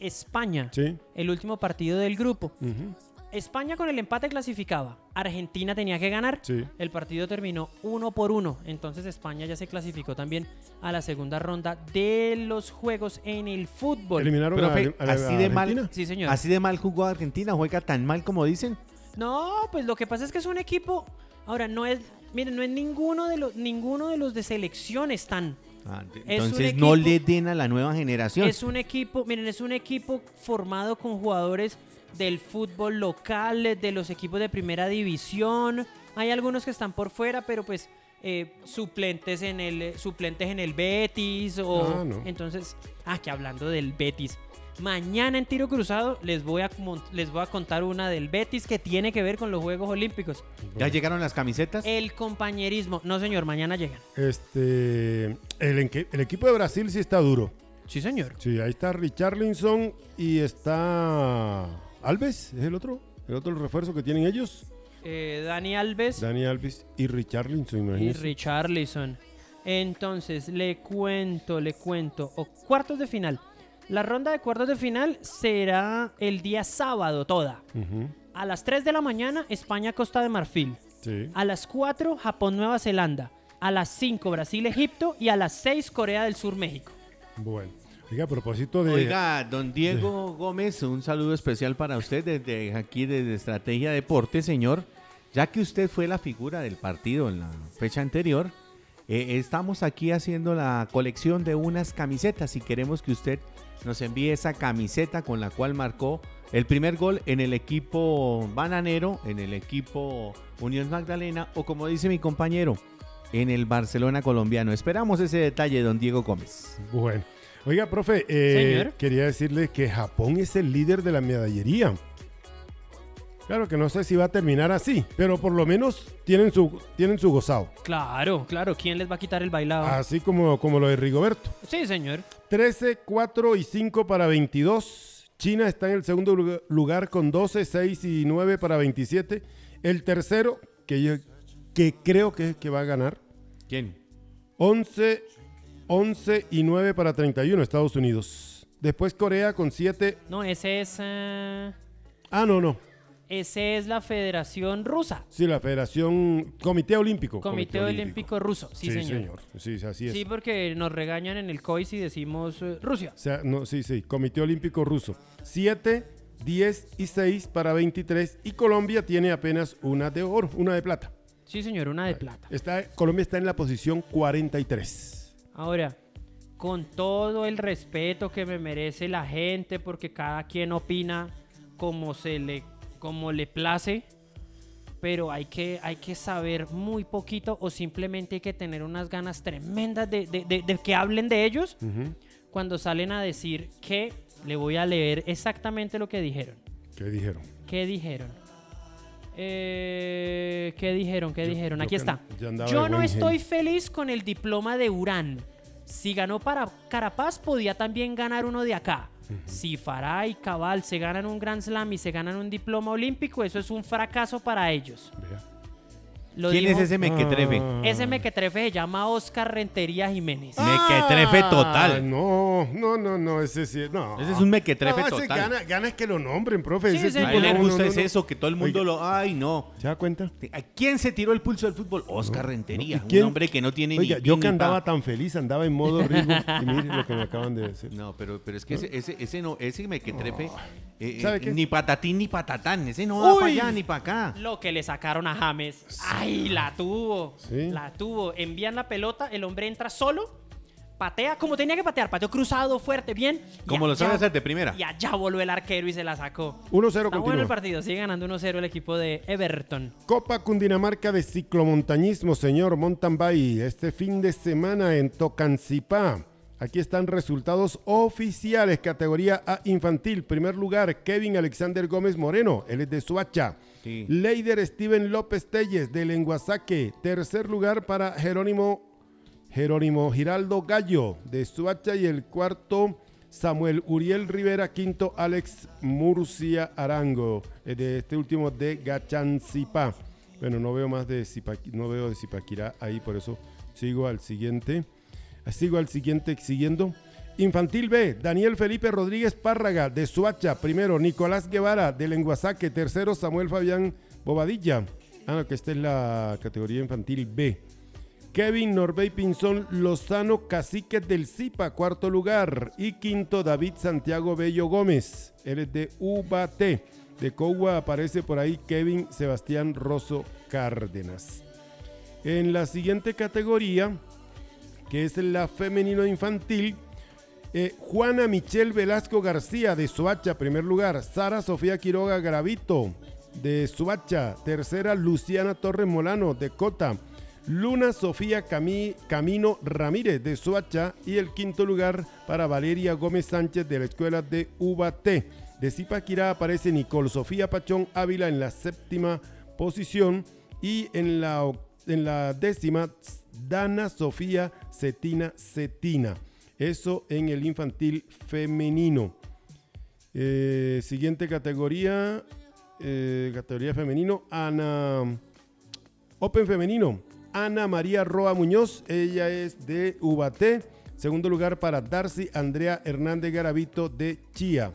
España, Sí. el último partido del grupo. ujú, España con el empate clasificaba. Argentina tenía que ganar. Sí. El partido terminó uno por uno. Entonces España ya se clasificó también a la segunda ronda de los juegos en el fútbol. Eliminaron Profe, a, a- a así de mal-. Sí, señor. Así de mal jugó Argentina, juega tan mal como dicen. No, pues lo que pasa es que es un equipo. Ahora, no es. Miren, no es ninguno de los, ninguno de los de selección están. Ah, Entonces no equipo- le den a la nueva generación. Es un equipo, miren, es un equipo formado con jugadores del fútbol local, de los equipos de primera división. Hay algunos que están por fuera, pero pues eh, suplentes en el eh, suplentes en el Betis o Ah, no. entonces, ah, que hablando del Betis. Mañana en tiro cruzado les voy a les voy a contar una del Betis que tiene que ver con los Juegos Olímpicos. ¿Ya llegaron las camisetas? El compañerismo. No, señor, mañana llegan. Este, el, el equipo de Brasil sí está duro. Sí, señor. Sí, ahí está Richarlison y está Alves, es el otro, el otro refuerzo que tienen ellos. Eh, Dani Alves. Dani Alves y Richarlison, Y imagínense. Richarlison. Entonces, le cuento, le cuento. O cuartos de final. La ronda de cuartos de final será el día sábado toda. A las 3 de la mañana, España-Costa de Marfil. Sí. A las 4, Japón-Nueva Zelanda. A las 5, Brasil-Egipto. Y a las 6, Corea del Sur-México. Bueno. Oiga, a propósito de... Oiga, don Diego Gómez, un saludo especial para usted desde aquí, desde Estrategia Deporte, señor. Ya que usted fue la figura del partido en la fecha anterior, eh, estamos aquí haciendo la colección de unas camisetas y queremos que usted nos envíe esa camiseta con la cual marcó el primer gol en el equipo bananero, en el equipo Unión Magdalena o como dice mi compañero, en el Barcelona colombiano. Esperamos ese detalle, don Diego Gómez. Bueno. Oiga, profe, eh, quería decirle que Japón es el líder de la medallería. Claro que no sé si va a terminar así, pero por lo menos tienen su, tienen su gozado. Claro, claro. ¿Quién les va a quitar el bailado? Así como, como lo de Rigoberto. Sí, señor. 13, 4 y 5 para 22. China está en el segundo lugar- lugar con 12, 6 y 9 para 27. El tercero, que, yo, que creo que, que va a ganar, ¿Quién? 11, 11 y 9 para 31, Estados Unidos. Después Corea con 7. No, ese es. eh, Ah, no, no. ese es la Federación Rusa. Sí, la Federación Comité Olímpico. Comité Olímpico Ruso. Sí, señor. Sí, así es. Sí, porque nos regañan en el COI si decimos eh, Rusia. O sea, no, sí, sí, Comité Olímpico Ruso. 7, 10 y 6 para 23. Y Colombia tiene apenas una de oro, una de plata. Sí, señor, una de plata. Está, Colombia está en la posición 43. Ahora, con todo el respeto que me merece la gente, porque cada quien opina como se le, como le place, pero hay que, hay que saber muy poquito o simplemente hay que tener unas ganas tremendas de, de- de- de que hablen de ellos cuando salen a decir que le voy a leer exactamente lo que dijeron. ¿Qué dijeron? ¿Qué dijeron? Eh, ¿Qué dijeron? ¿Qué Yo- dijeron? yo Aquí está. yo no estoy feliz con el diploma de Urán. Si ganó para Carapaz, podía también ganar uno de acá. Si Farah y Cabal se ganan un Grand Slam y se ganan un diploma olímpico, eso es un fracaso para ellos. Vea. Lo ¿Quién dijo- es ese mequetrefe? Ah. Ese mequetrefe se llama Oscar Rentería Jiménez. Mequetrefe total. Ah, No, no, no, no, ese sí, no. Ese es un mequetrefe no, total. Gana, gana es que lo nombren, profe. Sí, ese sí, A tipo él le gusta no, es eso, que todo el mundo Oiga, lo... Ay, no. ¿Se da cuenta? ¿A quién se tiró el pulso del fútbol? Oscar Rentería, un hombre que no tiene Oiga, ni yo que andaba pa. tan feliz, andaba en modo Rigo, y mire lo que me acaban de decir. No, pero, pero es que ese, ese, ese no, ese mequetrefe, eh, ¿Sabe eh, qué? ni patatín ni patatán, ese no va para allá ni para acá. Lo que le sacaron a James. ¡Ay, la tuvo! Sí. La tuvo. Envían la pelota, el hombre entra solo patea como tenía que patear, pateó cruzado, fuerte, bien. Como lo sabe hacer de primera. Y allá voló el arquero y se la sacó. 1-0 Está bueno el partido, sigue ganando 1-0 el equipo de Everton. Copa Cundinamarca de ciclomontañismo, señor Mountain Bike, este fin de semana en Tocancipá. Aquí están resultados oficiales, categoría A infantil. Primer lugar, Kevin Alexander Gómez Moreno, él es de Suacha. Sí. Leider Steven López Telles, de Lenguasaque. Tercer lugar para Jerónimo, Jerónimo Giraldo Gallo, de Suacha. Y el cuarto, Samuel Uriel Rivera. Quinto, Alex Murcia Arango, eh, de este último de Gachancipá. Bueno, no veo más de Zipaquirá, no veo de Zipaquirá ahí, por eso sigo al siguiente. Sigo al siguiente siguiendo. Infantil B, Daniel Felipe Rodríguez Párraga de Suacha. Primero, Nicolás Guevara de Lenguasaque. Tercero, Samuel Fabián Bobadilla. Ah, no, que esta es la categoría infantil B. Kevin Norbey Pinzón Lozano Caciques del Zipa, cuarto lugar. Y quinto, David Santiago Bello Gómez. Él es de UBAT. De Cogua aparece por ahí Kevin Sebastián Rosso Cárdenas. En la siguiente categoría, que es la femenino infantil, eh, Juana Michelle Velasco García de Soacha, primer lugar. Sara Sofía Quiroga Gravito de Soacha. Tercera, Luciana Torres Molano de Cota. Luna Sofía Cami- Camino Ramírez de Soacha. Y el quinto lugar para Valeria Gómez Sánchez de la escuela de UBAT. De Zipaquirá aparece Nicole Sofía Pachón Ávila en la séptima posición. Y en la, en la décima, Dana Sofía Cetina Cetina. Eso en el infantil femenino. Eh, siguiente categoría. eh, categoría femenino. Ana. Open femenino. Ana María Roa Muñoz. Ella es de Ubaté. Segundo lugar para Darcy Andrea Hernández Garavito de Chía.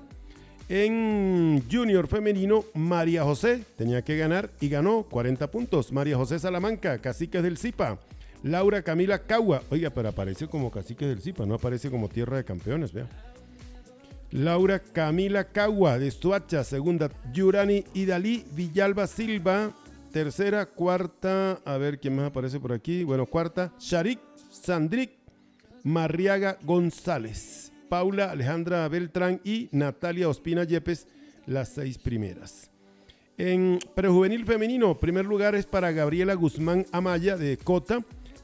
En Junior femenino, María José tenía que ganar y ganó 40 puntos. María José Salamanca, Caciques del Zipa. Laura Camila Cagua. Oiga, pero aparece como Caciques del Zipa, no aparece como Tierra de Campeones, vea. Laura Camila Cagua de Suacha, segunda. Yurani Idalí Villalba Silva, tercera. Cuarta, a ver quién más aparece por aquí. Bueno, cuarta. Sharik Sandrik Marriaga González, Paula Alejandra Beltrán y Natalia Ospina Yepes, las seis primeras. En prejuvenil femenino, primer lugar es para Gabriela Guzmán Amaya de Cota,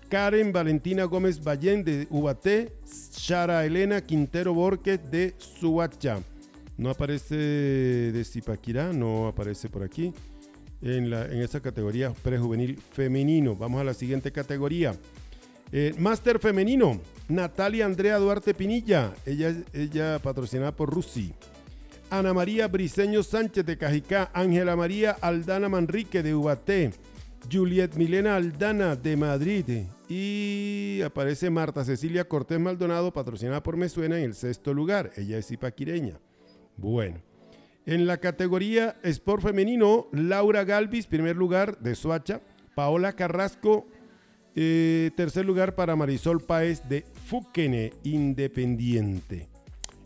Karen Valentina Gómez Ballén de Ubaté, Shara Elena Quintero Borges de Suacha. No aparece de Zipaquirá, no aparece por aquí en, la, en esa categoría prejuvenil femenino. Vamos a la siguiente categoría. Eh, Máster femenino, Natalia Andrea Duarte Pinilla, ella, ella patrocinada por Rusi. Ana María Briseño Sánchez de Cajicá, Ángela María Aldana Manrique de Ubaté, Juliet Milena Aldana de Madrid y aparece Marta Cecilia Cortés Maldonado, patrocinada por Me Suena en el sexto lugar. Ella es ipaquireña. Bueno. En la categoría Sport Femenino, Laura Galvis, primer lugar de Soacha. Paola Carrasco, eh, tercer lugar para Marisol Páez de Fúquene, Independiente.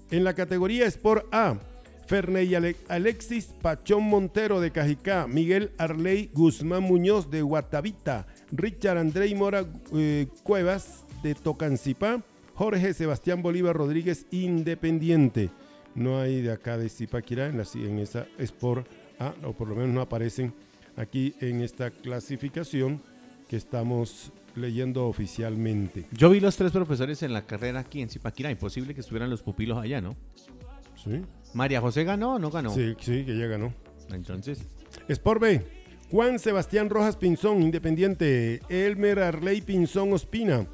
En la categoría Sport A, Ferney Ale- Alexis Pachón Montero de Cajicá, Miguel Arley Guzmán Muñoz de Guatavita, Richard Andrei Mora eh, Cuevas de Tocancipá, Jorge Sebastián Bolívar Rodríguez Independiente. No hay de acá de Zipaquirá en, la, en esa Sport A, o por lo menos no aparecen aquí en esta clasificación que estamos leyendo oficialmente. Yo vi los tres profesores en la carrera aquí en Zipaquirá. Imposible que estuvieran los pupilos allá, ¿no? ¿Sí? María José ganó o no ganó. Sí, sí, que ya ganó. Entonces, Sport B. Juan Sebastián Rojas Pinzón, Independiente. Elmer Arley Pinzón Ospina.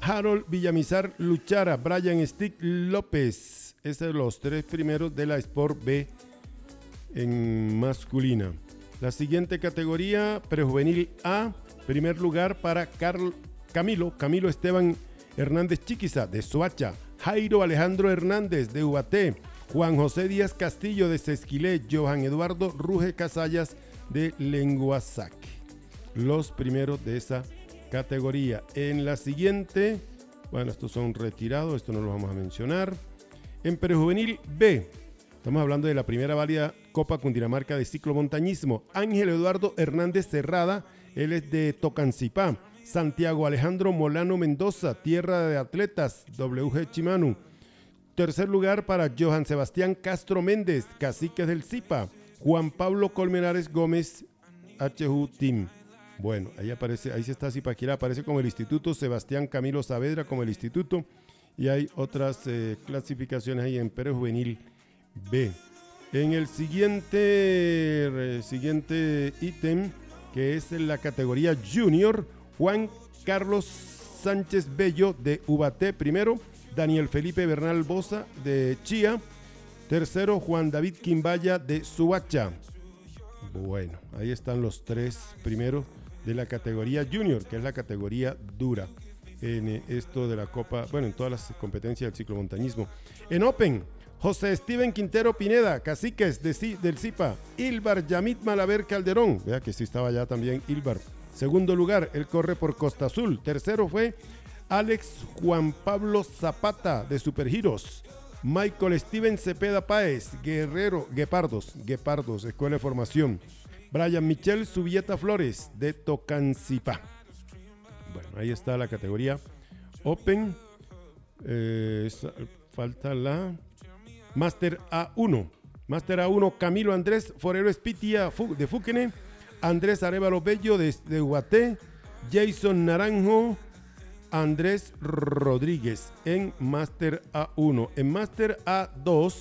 Harold Villamizar Luchara. Brian Stick López. Esos son los tres primeros de la Sport B en masculina. La siguiente categoría, prejuvenil A. Primer lugar para Carl Camilo. Camilo Esteban Hernández Chiquiza de Soacha. Jairo Alejandro Hernández de Ubaté. Juan José Díaz Castillo de Sesquilé. Johan Eduardo Ruge Casallas de Lenguasac. Los primeros de esa categoría. En la siguiente, bueno, estos son retirados, esto no lo vamos a mencionar. En prejuvenil B, estamos hablando de la primera válida Copa Cundinamarca de ciclomontañismo. Ángel Eduardo Hernández Cerrada, él es de Tocancipá. Santiago Alejandro Molano Mendoza, Tierra de Atletas, WG Chimanu. Tercer lugar para Johan Sebastián Castro Méndez, Caciques del Zipa. Juan Pablo Colmenares Gómez, HU Team. Bueno, ahí aparece, ahí se está Zipaquirá, aparece como el instituto, Sebastián Camilo Saavedra como el instituto. Y hay otras eh, clasificaciones ahí en Pérez Juvenil B. En el siguiente, siguiente ítem, que es en la categoría Junior, Juan Carlos Sánchez Bello de Ubaté primero, Daniel Felipe Bernal Bosa de Chía, tercero Juan David Quimbaya de Suacha. Bueno, ahí están los tres primeros de la categoría Junior, que es la categoría dura en eh, esto de la Copa, bueno, en todas las competencias del ciclomontañismo. En Open, José Steven Quintero Pineda, caciques de, del CIPA, Ilbar Yamit Malaver Calderón, vea que sí estaba ya también Ilbar. Segundo lugar, él corre por Costa Azul. Tercero fue Alex Juan Pablo Zapata de Supergiros. Michael Steven Cepeda Páez, Guerrero, Guepardos, Guepardos, Escuela de Formación. Brian Michel Subieta Flores de Tocancipá. Bueno, ahí está la categoría Open. Eh, falta la Master A1. Master A1 Camilo Andrés Forero Espitia de Fúquene. Andrés Arevalo Bello de, de. Jason Naranjo. Andrés Rodríguez en Master A1. En Master A2,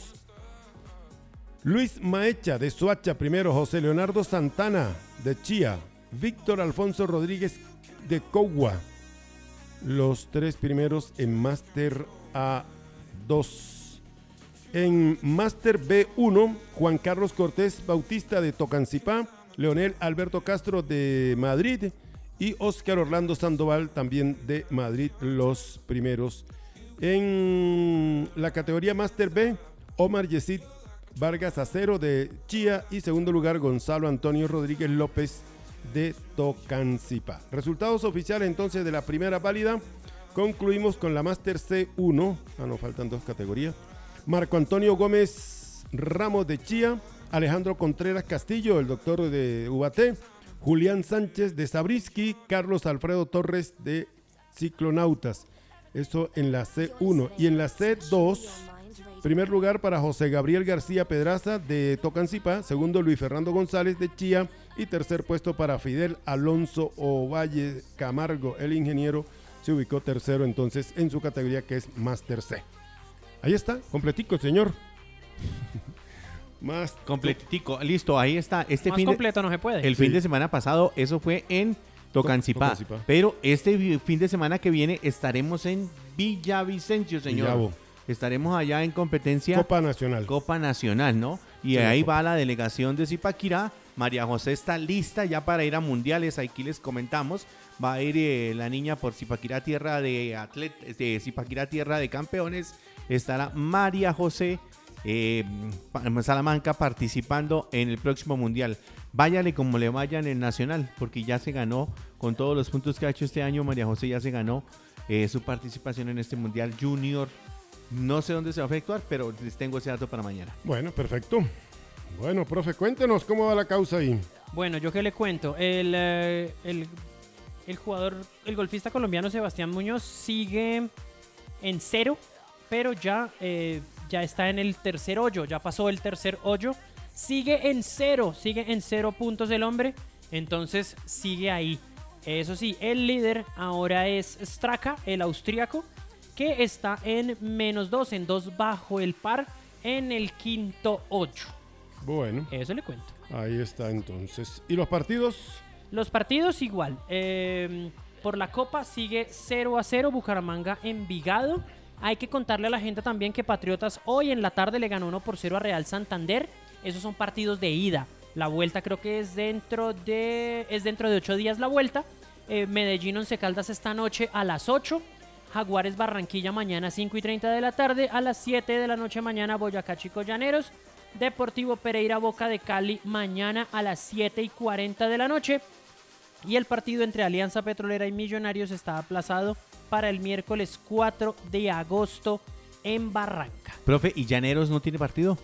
Luis Maecha de Suacha primero, José Leonardo Santana de Chía, Víctor Alfonso Rodríguez de Cogua. Los tres primeros en Master A2. En Master B1, Juan Carlos Cortés Bautista de Tocancipá, Leonel Alberto Castro de Madrid y Oscar Orlando Sandoval también de Madrid, los primeros. En la categoría Master B, Omar Yesid Vargas Acero de Chía y segundo lugar Gonzalo Antonio Rodríguez López de Tocancipa. Resultados oficiales entonces de la primera válida. Concluimos con la Master C1. Ah, no, faltan dos categorías. Marco Antonio Gómez Ramos de Chía. Alejandro Contreras Castillo, el doctor de UBAT. Julián Sánchez de Sabrisky, Carlos Alfredo Torres de Ciclonautas. Eso en la C1. Y en la C2, primer lugar para José Gabriel García Pedraza de Tocancipá, segundo Luis Fernando González de Chía y tercer puesto para Fidel Alonso Ovalle Camargo, el ingeniero, se ubicó tercero entonces en su categoría que es Master C. Ahí está, completico, señor. Más completico, listo, ahí está. Este Más fin completo no se puede. El fin de semana pasado, eso fue en Tocancipá. Tocancipá. Pero este fin de semana que viene estaremos en Villavicencio, señor. Villavo. Estaremos allá en competencia Copa Nacional. Copa Nacional, ¿no? Y Sí, ahí Copa. va la delegación de Zipaquirá. María José está lista ya para ir a mundiales. Aquí les comentamos. Va a ir eh, la niña por Zipaquirá Tierra de atlet de Zipaquirá Tierra de Campeones. Estará María José eh, Salamanca participando en el próximo mundial. Váyale como le vaya en el nacional, porque ya se ganó con todos los puntos que ha hecho este año. María José ya se ganó eh, su participación en este mundial junior. No sé dónde se va a efectuar, pero les tengo ese dato para mañana. Bueno, perfecto. Bueno, profe, cuéntenos cómo va la causa ahí. Bueno, yo qué le cuento. El, eh, el, el jugador, el golfista colombiano Sebastián Muñoz sigue en cero, pero ya, eh, ya está en el tercer hoyo, ya pasó el tercer hoyo. Sigue en cero, sigue en cero puntos el hombre, entonces sigue ahí. Eso sí, el líder ahora es Straka, el austríaco, que está en menos dos, en dos bajo el par, en el quinto hoyo. Bueno, Eso le cuento. ahí está entonces. ¿Y los partidos? Los partidos igual. eh, por la Copa sigue 0 a 0 Bucaramanga Envigado. Hay que contarle a la gente también que Patriotas hoy en la tarde le ganó 1 por 0 a Real Santander. Esos son partidos de ida. La vuelta creo que es dentro de es dentro de 8 días la vuelta. Eh, Medellín Once Caldas esta noche a las 8. Jaguares Barranquilla mañana 5 y 30 de la tarde. A las 7 de la noche mañana Boyacá Chico Llaneros. Deportivo Pereira Boca de Cali mañana a las 7 y 40 de la noche. Y el partido entre Alianza Petrolera y Millonarios está aplazado para el miércoles 4 de agosto en Barranca. Profe, ¿y Llaneros no tiene partido?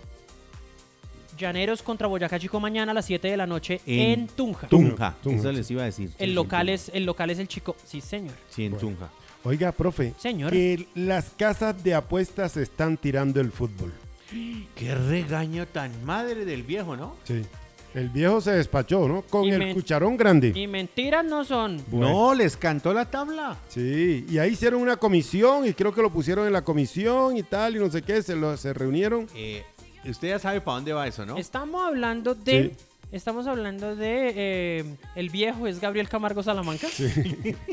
Llaneros contra Boyacá Chico mañana a las 7 de la noche en, En Tunja. Tunja. Tunja, Eso les iba a decir. El Sí, local es el local es el Chico. Sí, señor. Sí, en Bueno. Tunja. Oiga, profe, Señor. que las casas de apuestas están tirando el fútbol. Qué regaño tan madre del viejo, ¿no? Sí. El viejo se despachó, ¿no? Con Y el cucharón grande. Y mentiras no son. Bueno. No, les cantó la tabla. Sí, y ahí hicieron una comisión y creo que lo pusieron en la comisión y tal y no sé qué, se, lo, se reunieron. Eh, usted ya sabe para dónde va eso, ¿no? Estamos hablando de. Sí. Estamos hablando de. eh, el viejo es Gabriel Camargo Salamanca.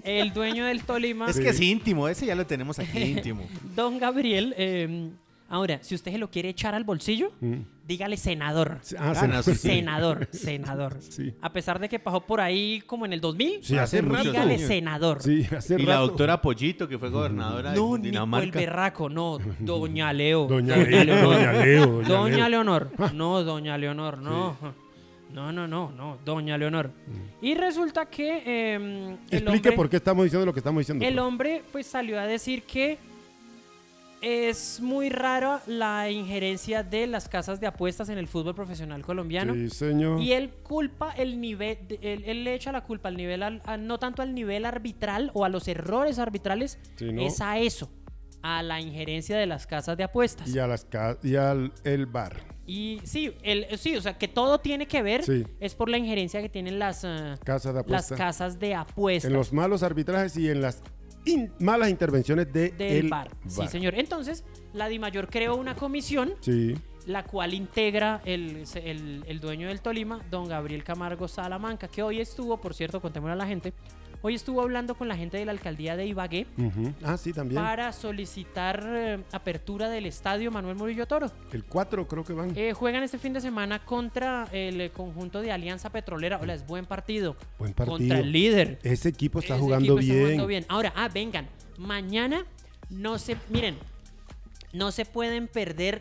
El dueño del Tolima. Es que es íntimo, ese ya lo tenemos aquí íntimo. Don Gabriel. eh, ahora, si usted se lo quiere echar al bolsillo, Mm. dígale senador. Ah, Ah, no, sí, sí. Senador, senador. Sí. A pesar de que pasó por ahí como en el 2000, Sí, hace dígale senador. Sí, hace Y la doctora Pollito, que fue gobernadora No, de ni el Dinamarca. berraco, no. Doña Leo. Doña Leo, Doña Leo, Doña Doña Leo. Leonor. No, Doña Leonor, no. No, no, no, no, Doña Leonor. Y resulta que eh, el, Mm. Explique hombre, por qué estamos diciendo lo que estamos diciendo. el hombre pues salió a decir que es muy rara la injerencia de las casas de apuestas en el fútbol profesional colombiano. Sí, señor. Y él culpa el nivel, él, él le echa la culpa al nivel, al- a- no tanto al nivel arbitral o a los errores arbitrales, Sí, ¿no? es a eso, a la injerencia de las casas de apuestas. Y, a las y al el bar. Y sí, el, sí, o sea, que todo tiene que ver Sí. es por la injerencia que tienen las, eh, Casas de las apuestas. casas de apuestas En los malos arbitrajes y en las in- malas intervenciones de del el bar. Sí, señor. Entonces, la DIMAYOR creó una comisión Sí. la cual integra el, el- el dueño del Tolima, don Gabriel Camargo Salamanca, que hoy estuvo, por cierto, contémosle a la gente, hoy estuvo hablando con la gente de la alcaldía de Ibagué. Ah, sí, también. para solicitar eh, apertura del estadio Manuel Murillo Toro. El 4 creo que van. Eh, juegan este fin de semana contra el eh, conjunto de Alianza Petrolera. Hola, es buen partido. Buen partido. Contra el líder. Ese equipo está Ese jugando equipo está bien. jugando bien. Ahora, ah, vengan. Mañana no se. Miren, no se pueden perder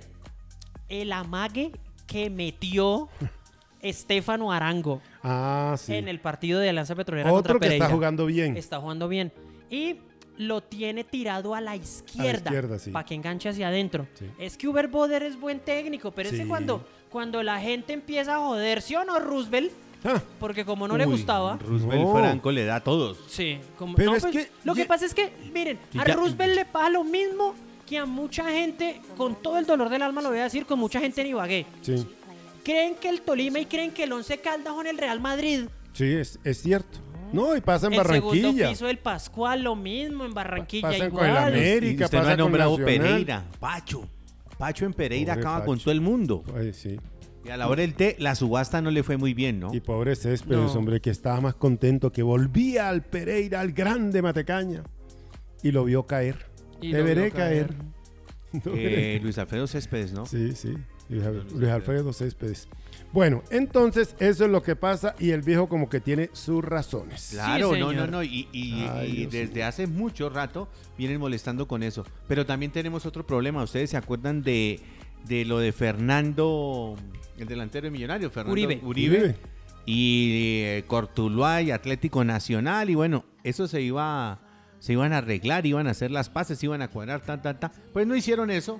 el amague que metió Estefano Arango Ah, sí. en el partido de Alianza Petrolera Otro contra que está Pereira. jugando bien. Está jugando bien. Y lo tiene tirado a la izquierda. izquierda, sí. Para que enganche hacia adentro. Sí. Es que Uber Boder es buen técnico, pero es que Sí. cuando, cuando la gente empieza a joder, ¿sí o no, Roosevelt? Ah, Porque como no le gustaba. Roosevelt No. Franco le da a todos. Sí, como, Pero no, es pues, que lo que pasa es que, miren, Sí, a ya- Roosevelt le pasa lo mismo que a mucha gente, con todo el dolor del alma lo voy a decir, con mucha gente en Ibagué. sí. Creen que el Tolima y creen que el Once Caldas son el Real Madrid. Sí, es, es cierto. No, y pasa en el segundo Barranquilla. piso del Pascual, lo mismo en Barranquilla. Pasan con el igual. América, Y usted no pasa ha nombrado. Pereira. Pacho. Pacho en Pereira Pobre acaba con todo el mundo. Ay, sí. Y a la hora del té, la subasta no le fue muy bien, ¿no? Y pobre Céspedes, No. hombre, que estaba más contento, que volvía al Pereira, al grande Matecaña. Y lo vio caer. Y Te lo veré vio caer. Eh. Luis Alfredo Céspedes, ¿no? Sí, sí. Luis, Al- Luis Alfredo Céspedes. Bueno, entonces eso es lo que pasa y el viejo como que tiene sus razones. Claro, Sí, no, no, no. Y, y- Ay, y Dios desde mío. hace mucho rato vienen molestando con eso. Pero también tenemos otro problema. ¿Ustedes se acuerdan de, de lo de Fernando, el delantero de Millonario? Fernando Uribe. Uribe. Y eh, Cortuluá y Atlético Nacional. Y bueno, eso se iba se iban a arreglar, iban a hacer las paces, iban a cuadrar, ta, ta, ta. Pues no hicieron eso.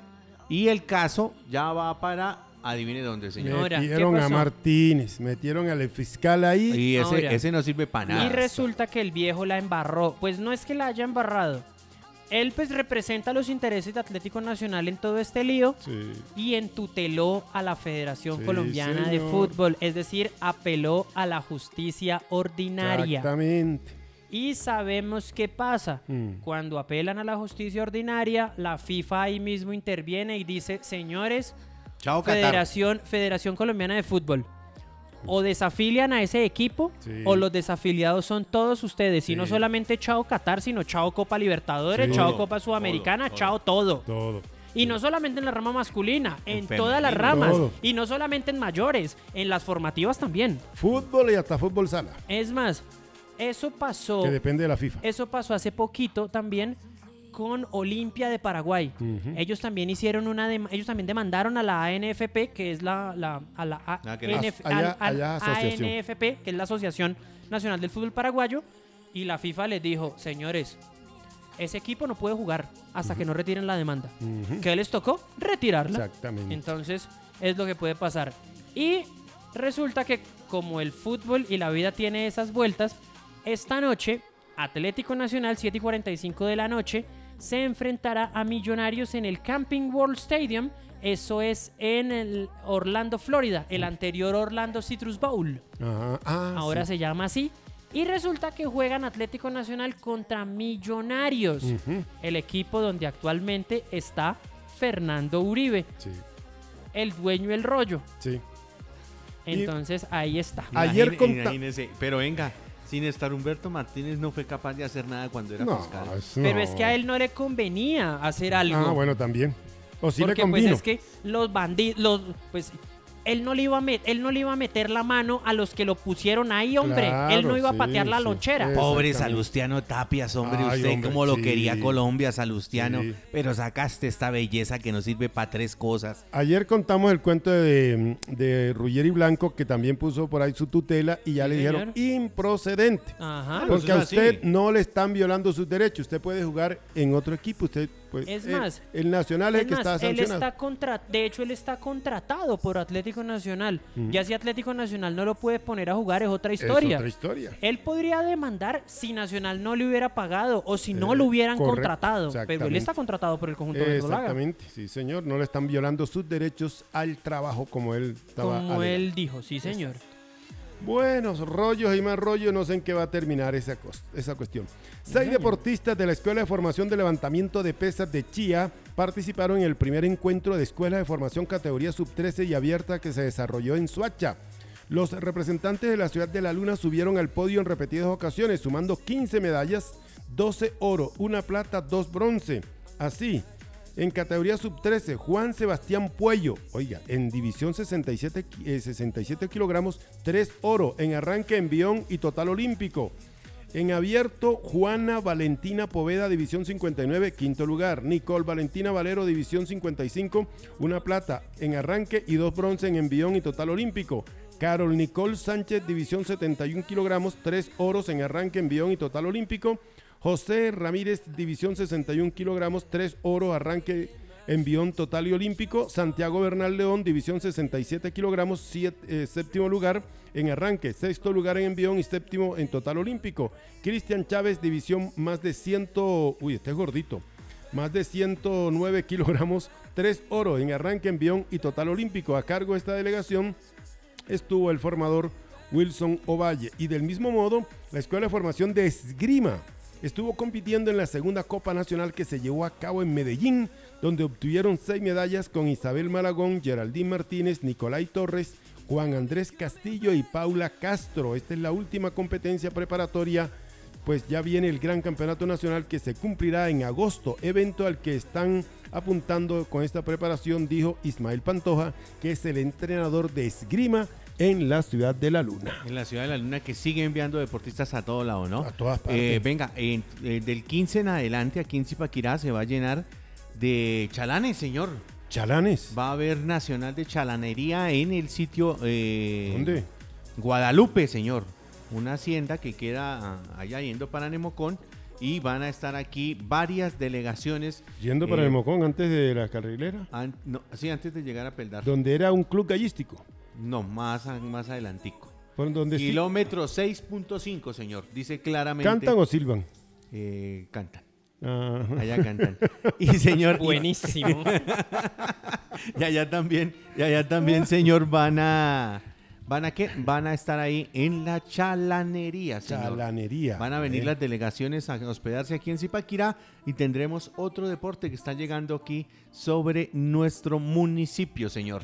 Y el caso ya va para, adivine dónde, señor. Ahora, ¿qué metieron a? Martínez, metieron al fiscal ahí. Y ese, Ahora. ese no sirve para nada. Y resulta que el viejo la embarró. Pues no es que la haya embarrado. Él pues representa los intereses de Atlético Nacional en todo este lío Sí. y entuteló a la Federación Sí, Colombiana de. Fútbol, es decir, apeló a la justicia ordinaria. Exactamente. Y sabemos qué pasa. Mm. Cuando apelan a la justicia ordinaria, la FIFA ahí mismo interviene y dice, señores, Chao. Federación, Federación Colombiana de Fútbol. O desafilian a ese equipo Sí. o los desafiliados son todos ustedes. Y no solamente Chao Qatar, sino Chao Copa Libertadores, Sí. Chao Todo, Copa Sudamericana, todo, Chao todo. Todo. Y no solamente en la rama masculina, en, En todas las ramas. Todo. Y no solamente en mayores, en las formativas también. Fútbol y hasta fútbol sala, Es más, eso pasó, que depende de la FIFA. eso pasó hace poquito también con Olimpia de Paraguay. Ellos también hicieron una dem- ellos también demandaron a la ANFP, que es la, la- a la A- Ah, que allá- al- allá. ANFP, es la Asociación Nacional del Fútbol Paraguayo, y la FIFA les dijo, señores, ese equipo no puede jugar hasta que no retiren la demanda. ¿Qué les tocó? Retirarla. Exactamente. Entonces, es lo que puede pasar. Y resulta que como el fútbol y la vida tiene esas vueltas, esta noche Atlético Nacional 7 y 45 de la noche se enfrentará a Millonarios en el Camping World Stadium. Eso es en el Orlando, Florida, el anterior Orlando Citrus Bowl. Ajá. Ah, Ahora sí. se llama así. Y resulta que juegan Atlético Nacional contra Millonarios, el equipo donde actualmente está Fernando Uribe, Sí, el dueño del rollo. sí. Y- Entonces ahí está. Ayer Imagine- conta- imagínese, pero venga, sin estar Humberto Martínez no fue capaz de hacer nada cuando era No, fiscal. es- Pero es que a él no le convenía hacer algo. Ah, bueno, también. O sí le porque pues convino. es que los bandidos, los, pues él no le iba a met- él no le iba a meter la mano a los que lo pusieron ahí, hombre. Claro, él no iba sí, a patear la sí. lonchera. Pobre. Salustiano Tapias, hombre, Ay, usted hombre, como lo quería Colombia, Salustiano, Sí. pero sacaste esta belleza que no sirve para tres cosas. Ayer contamos el cuento de, de Ruggeri Blanco, que también puso por ahí su tutela y ya Sí, le dijeron señor. improcedente. Ajá. Pero Porque eso a usted así. no le están violando sus derechos. Usted puede jugar en otro equipo. Usted, pues, Es el- más, el, Nacional es el que más, está él sancionado. está contra, de hecho él está contratado por Atlético Nacional. Ya si Atlético Nacional no lo puede poner a jugar es otra Es historia. otra historia. Él podría demandar si Nacional no le hubiera pagado o si no Eh, lo hubieran correcto, contratado. Pero él está contratado por el conjunto verdolaga. Exactamente, sí, señor. No le están violando sus derechos al trabajo como él estaba Como alegando. él dijo, sí señor. Buenos rollos y más rollos, no sé en qué va a terminar esa, esa cuestión. Seis deportistas de la Escuela de Formación de Levantamiento de Pesas de Chía participaron en el primer encuentro de Escuela de Formación categoría sub-13 y abierta que se desarrolló en Suacha. Los representantes de la Ciudad de la Luna subieron al podio en repetidas ocasiones, sumando 15 medallas, 12 oro, una plata, dos bronce. Así, en categoría sub-13, Juan Sebastián Puello, oiga, en división 67, ki- eh, 67 kilogramos, 3 oro, en arranque, envión y total olímpico. En abierto, Juana Valentina Poveda, División 59, quinto lugar. Nicole Valentina Valero, División 55, una plata en arranque y dos bronce en envión y total olímpico. Carol Nicole Sánchez, División 71 kilogramos, tres oros en arranque, envión y total olímpico. José Ramírez, División 61 kilogramos, tres oro, arranque, envión total y olímpico. Santiago Bernal León, División 67 kilogramos, eh, séptimo lugar en arranque, sexto lugar en envión y séptimo en total olímpico. Cristian Chávez, división más de 100, uy, este es gordito, más de 109 kilogramos, 3 oro en arranque, envión y total olímpico. A cargo de esta delegación estuvo el formador Wilson Ovalle. Y del mismo modo, la Escuela de Formación de Esgrima estuvo compitiendo en la segunda Copa Nacional que se llevó a cabo en Medellín, donde obtuvieron seis medallas con Isabel Malagón, Geraldine Martínez, Nicolai Torres, Juan Andrés Castillo y Paula Castro. Esta es la última competencia preparatoria, pues ya viene el Gran Campeonato Nacional que se cumplirá en agosto, evento al que están apuntando con esta preparación, dijo Ismael Pantoja, que es el entrenador de esgrima en la ciudad de la Luna. En la ciudad de la Luna que sigue enviando deportistas a todo lado, ¿no? A todas partes. Eh, venga, en- eh, del 15 en adelante aquí en Zipaquirá se va a llenar de chalanes, señor. Chalanes. Va a haber nacional de chalanería en el sitio eh, ¿Dónde? Guadalupe, señor. Una hacienda que queda ah, allá yendo para Nemocón y van a estar aquí varias delegaciones. Yendo para eh, el Mocón antes de la carrilera, an- no, sí, antes de llegar a Peldar. donde era un club gallístico. No, más, más adelantico. Por donde sí- Kilómetro 6.5, señor. Dice claramente. ¿Cantan o silban? Eh, cantan. Ah, Allá cantan. Y señor. Buenísimo. Y allá también, y allá también, señor, van a. ¿Van a qué? Van a estar ahí en la chalanería, señor. chalanería. Van a venir Eh, las delegaciones a hospedarse aquí en Zipaquirá y tendremos otro deporte que está llegando aquí sobre nuestro municipio, señor.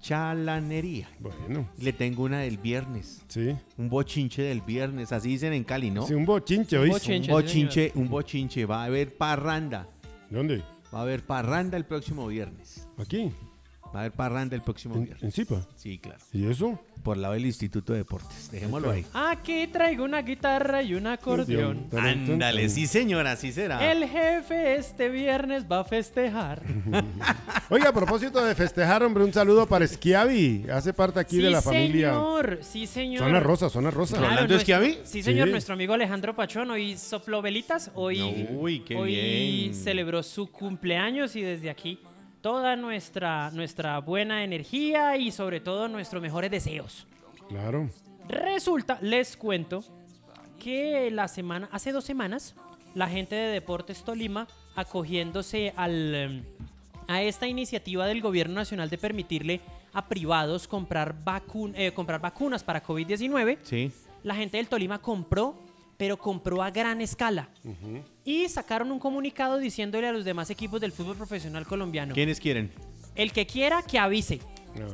Chalanería. Bueno, Le tengo una del viernes. sí. Un bochinche del viernes, así dicen en Cali, ¿no? Sí, un bochinche, Un ¿oíste? bochinche. un bochinche, un bochinche. Va a haber parranda. ¿Dónde? Va a haber parranda el próximo viernes. Aquí, Va a haber parranda el próximo en, viernes. en Zipa. Sí, claro. ¿Y eso? Por lado del Instituto de Deportes. Dejémoslo ahí. Aquí traigo una guitarra y un acordeón. Ándale, sí señora, así será. El jefe este viernes va a festejar. Oiga, a propósito de festejar, hombre, un saludo para Schiavi. Hace parte aquí sí, de la familia. señor. Sí, señor. Zona Rosa, Zona Rosa. Claro. ¿Rolando Schiavi? Sí, señor. Sí. Nuestro amigo Alejandro Pachón hoy sopló velitas. Hoy, Uy, qué hoy bien. celebró su cumpleaños y desde aquí toda nuestra, nuestra buena energía y sobre todo nuestros mejores deseos. Claro. Resulta, les cuento, que la semana, hace dos semanas, la gente de Deportes Tolima, acogiéndose al, em, a esta iniciativa del gobierno nacional de permitirle a privados comprar, vacun- eh, comprar vacunas para COVID-19, Sí. la gente del Tolima compró, pero compró a gran escala. Y sacaron un comunicado diciéndole a los demás equipos del fútbol profesional colombiano, ¿Quiénes quieren? el que quiera que avise.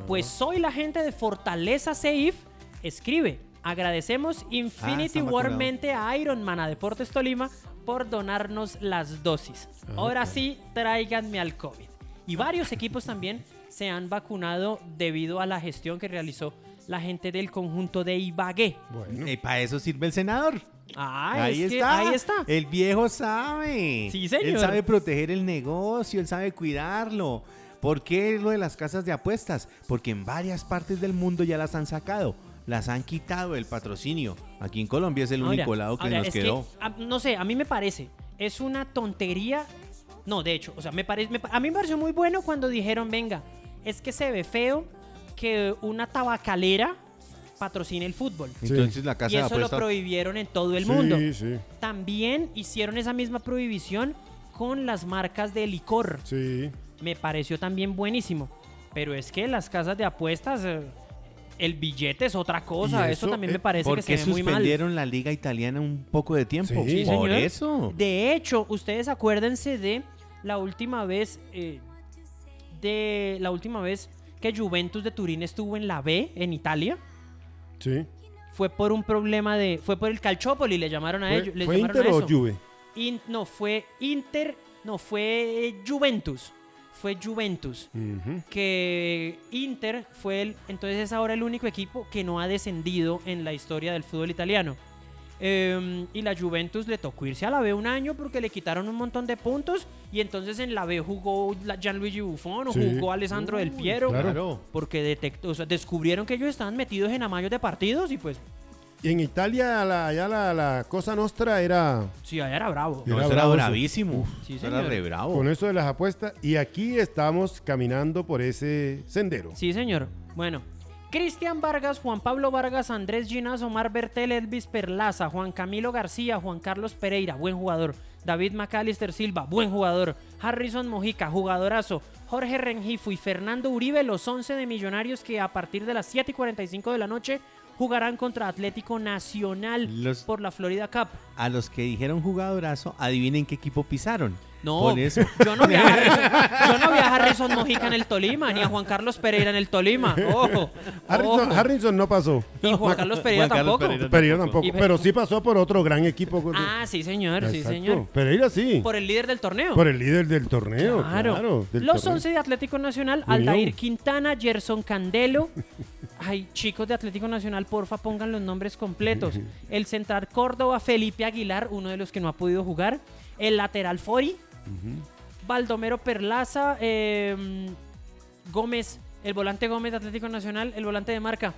Pues soy la gente de Fortaleza Seif. Escribe. Agradecemos Infinity están Warmente a Ironman a Deportes Tolima por donarnos las dosis. Ahora sí, tráiganme al COVID. Y varios equipos también se han vacunado debido a la gestión que realizó la gente del conjunto de Ibagué. Bueno. para eso sirve el senador. Ah, ahí es que está. ahí está. El viejo sabe. Sí, señor. Él sabe proteger el negocio, él sabe cuidarlo. ¿Por qué lo de las casas de apuestas? Porque en varias partes del mundo ya las han sacado. Las han quitado el patrocinio. Aquí en Colombia es el Ahora, único lado que ahora, nos quedó. a- no sé, a mí me parece, es una tontería. No, de hecho, o sea, me parece, me a mí me pareció muy bueno cuando dijeron, venga, es que se ve feo que una tabacalera patrocine el fútbol. Entonces la casa Y de eso lo prohibieron en todo el Sí, mundo. sí, También hicieron esa misma prohibición con las marcas de licor. sí. Me pareció también buenísimo. Pero es que las casas de apuestas, eh, el billete es otra cosa. Eso, eso, también eh, me parece ¿Por que se ve muy mal. suspendieron la liga italiana un poco de tiempo? Sí. Sí, Por señor. eso. De hecho, ustedes acuérdense de la última vez, eh, de la última vez que Juventus de Turín estuvo en la B en Italia. Sí. Fue por un problema de, fue por el Calciopoli, le llamaron a ¿Fue, ellos. le fue llamaron Inter a o. Juve? In- no, fue Inter, no, fue Juventus. Fue Juventus. Que Inter fue el, entonces es ahora el único equipo que no ha descendido en la historia del fútbol italiano. Eh, y la Juventus le tocó irse a la B un año porque le quitaron un montón de puntos. Y entonces en la B jugó Gianluigi Buffon o Sí. jugó Alessandro Del Piero. claro. Porque detectó, o sea, descubrieron que ellos estaban metidos en amayos de partidos y pues, Y en Italia, la, ya la, la cosa nostra era sí, allá era bravo. No, Era eso bravo bravísimo. Sí, Eso era señor. re bravo. con eso de las apuestas. Y aquí estamos caminando por ese sendero. Sí, señor. Bueno. Cristian Vargas, Juan Pablo Vargas, Andrés Ginas, Omar Bertel, Elvis Perlaza, Juan Camilo García, Juan Carlos Pereira, buen jugador. David McAllister Silva, buen jugador. Harrison Mojica, jugadorazo. Jorge Rengifo y Fernando Uribe, los 11 de Millonarios que a partir de las 7 y 45 de la noche jugarán contra Atlético Nacional Los- por la Florida Cup. A los que dijeron jugadorazo, adivinen qué equipo pisaron. No, yo no vi a Harrison, yo no vi a Harrison Mojica en el Tolima, ni a Juan Carlos Pereira en el Tolima. Ojo. Harrison, ojo. Harrison no pasó. Y Juan Carlos Pereira Juan Carlos tampoco. Pereira Pereira tampoco. Y- Pero sí pasó por otro gran equipo. Ah, sí, señor, sí, señor. Pereira sí. Por el líder del torneo. Por el líder del torneo. Claro. Claro. del Los torneo. 11 de Atlético Nacional. Aldair Quintana, Gerson Candelo. Ay, chicos de Atlético Nacional, porfa, pongan los nombres completos. El central Córdoba, Felipe Aguilar, uno de los que no ha podido jugar. El lateral Fori, Baldomero Perlaza, eh, Gómez, el volante Gómez de Atlético Nacional, el volante de marca.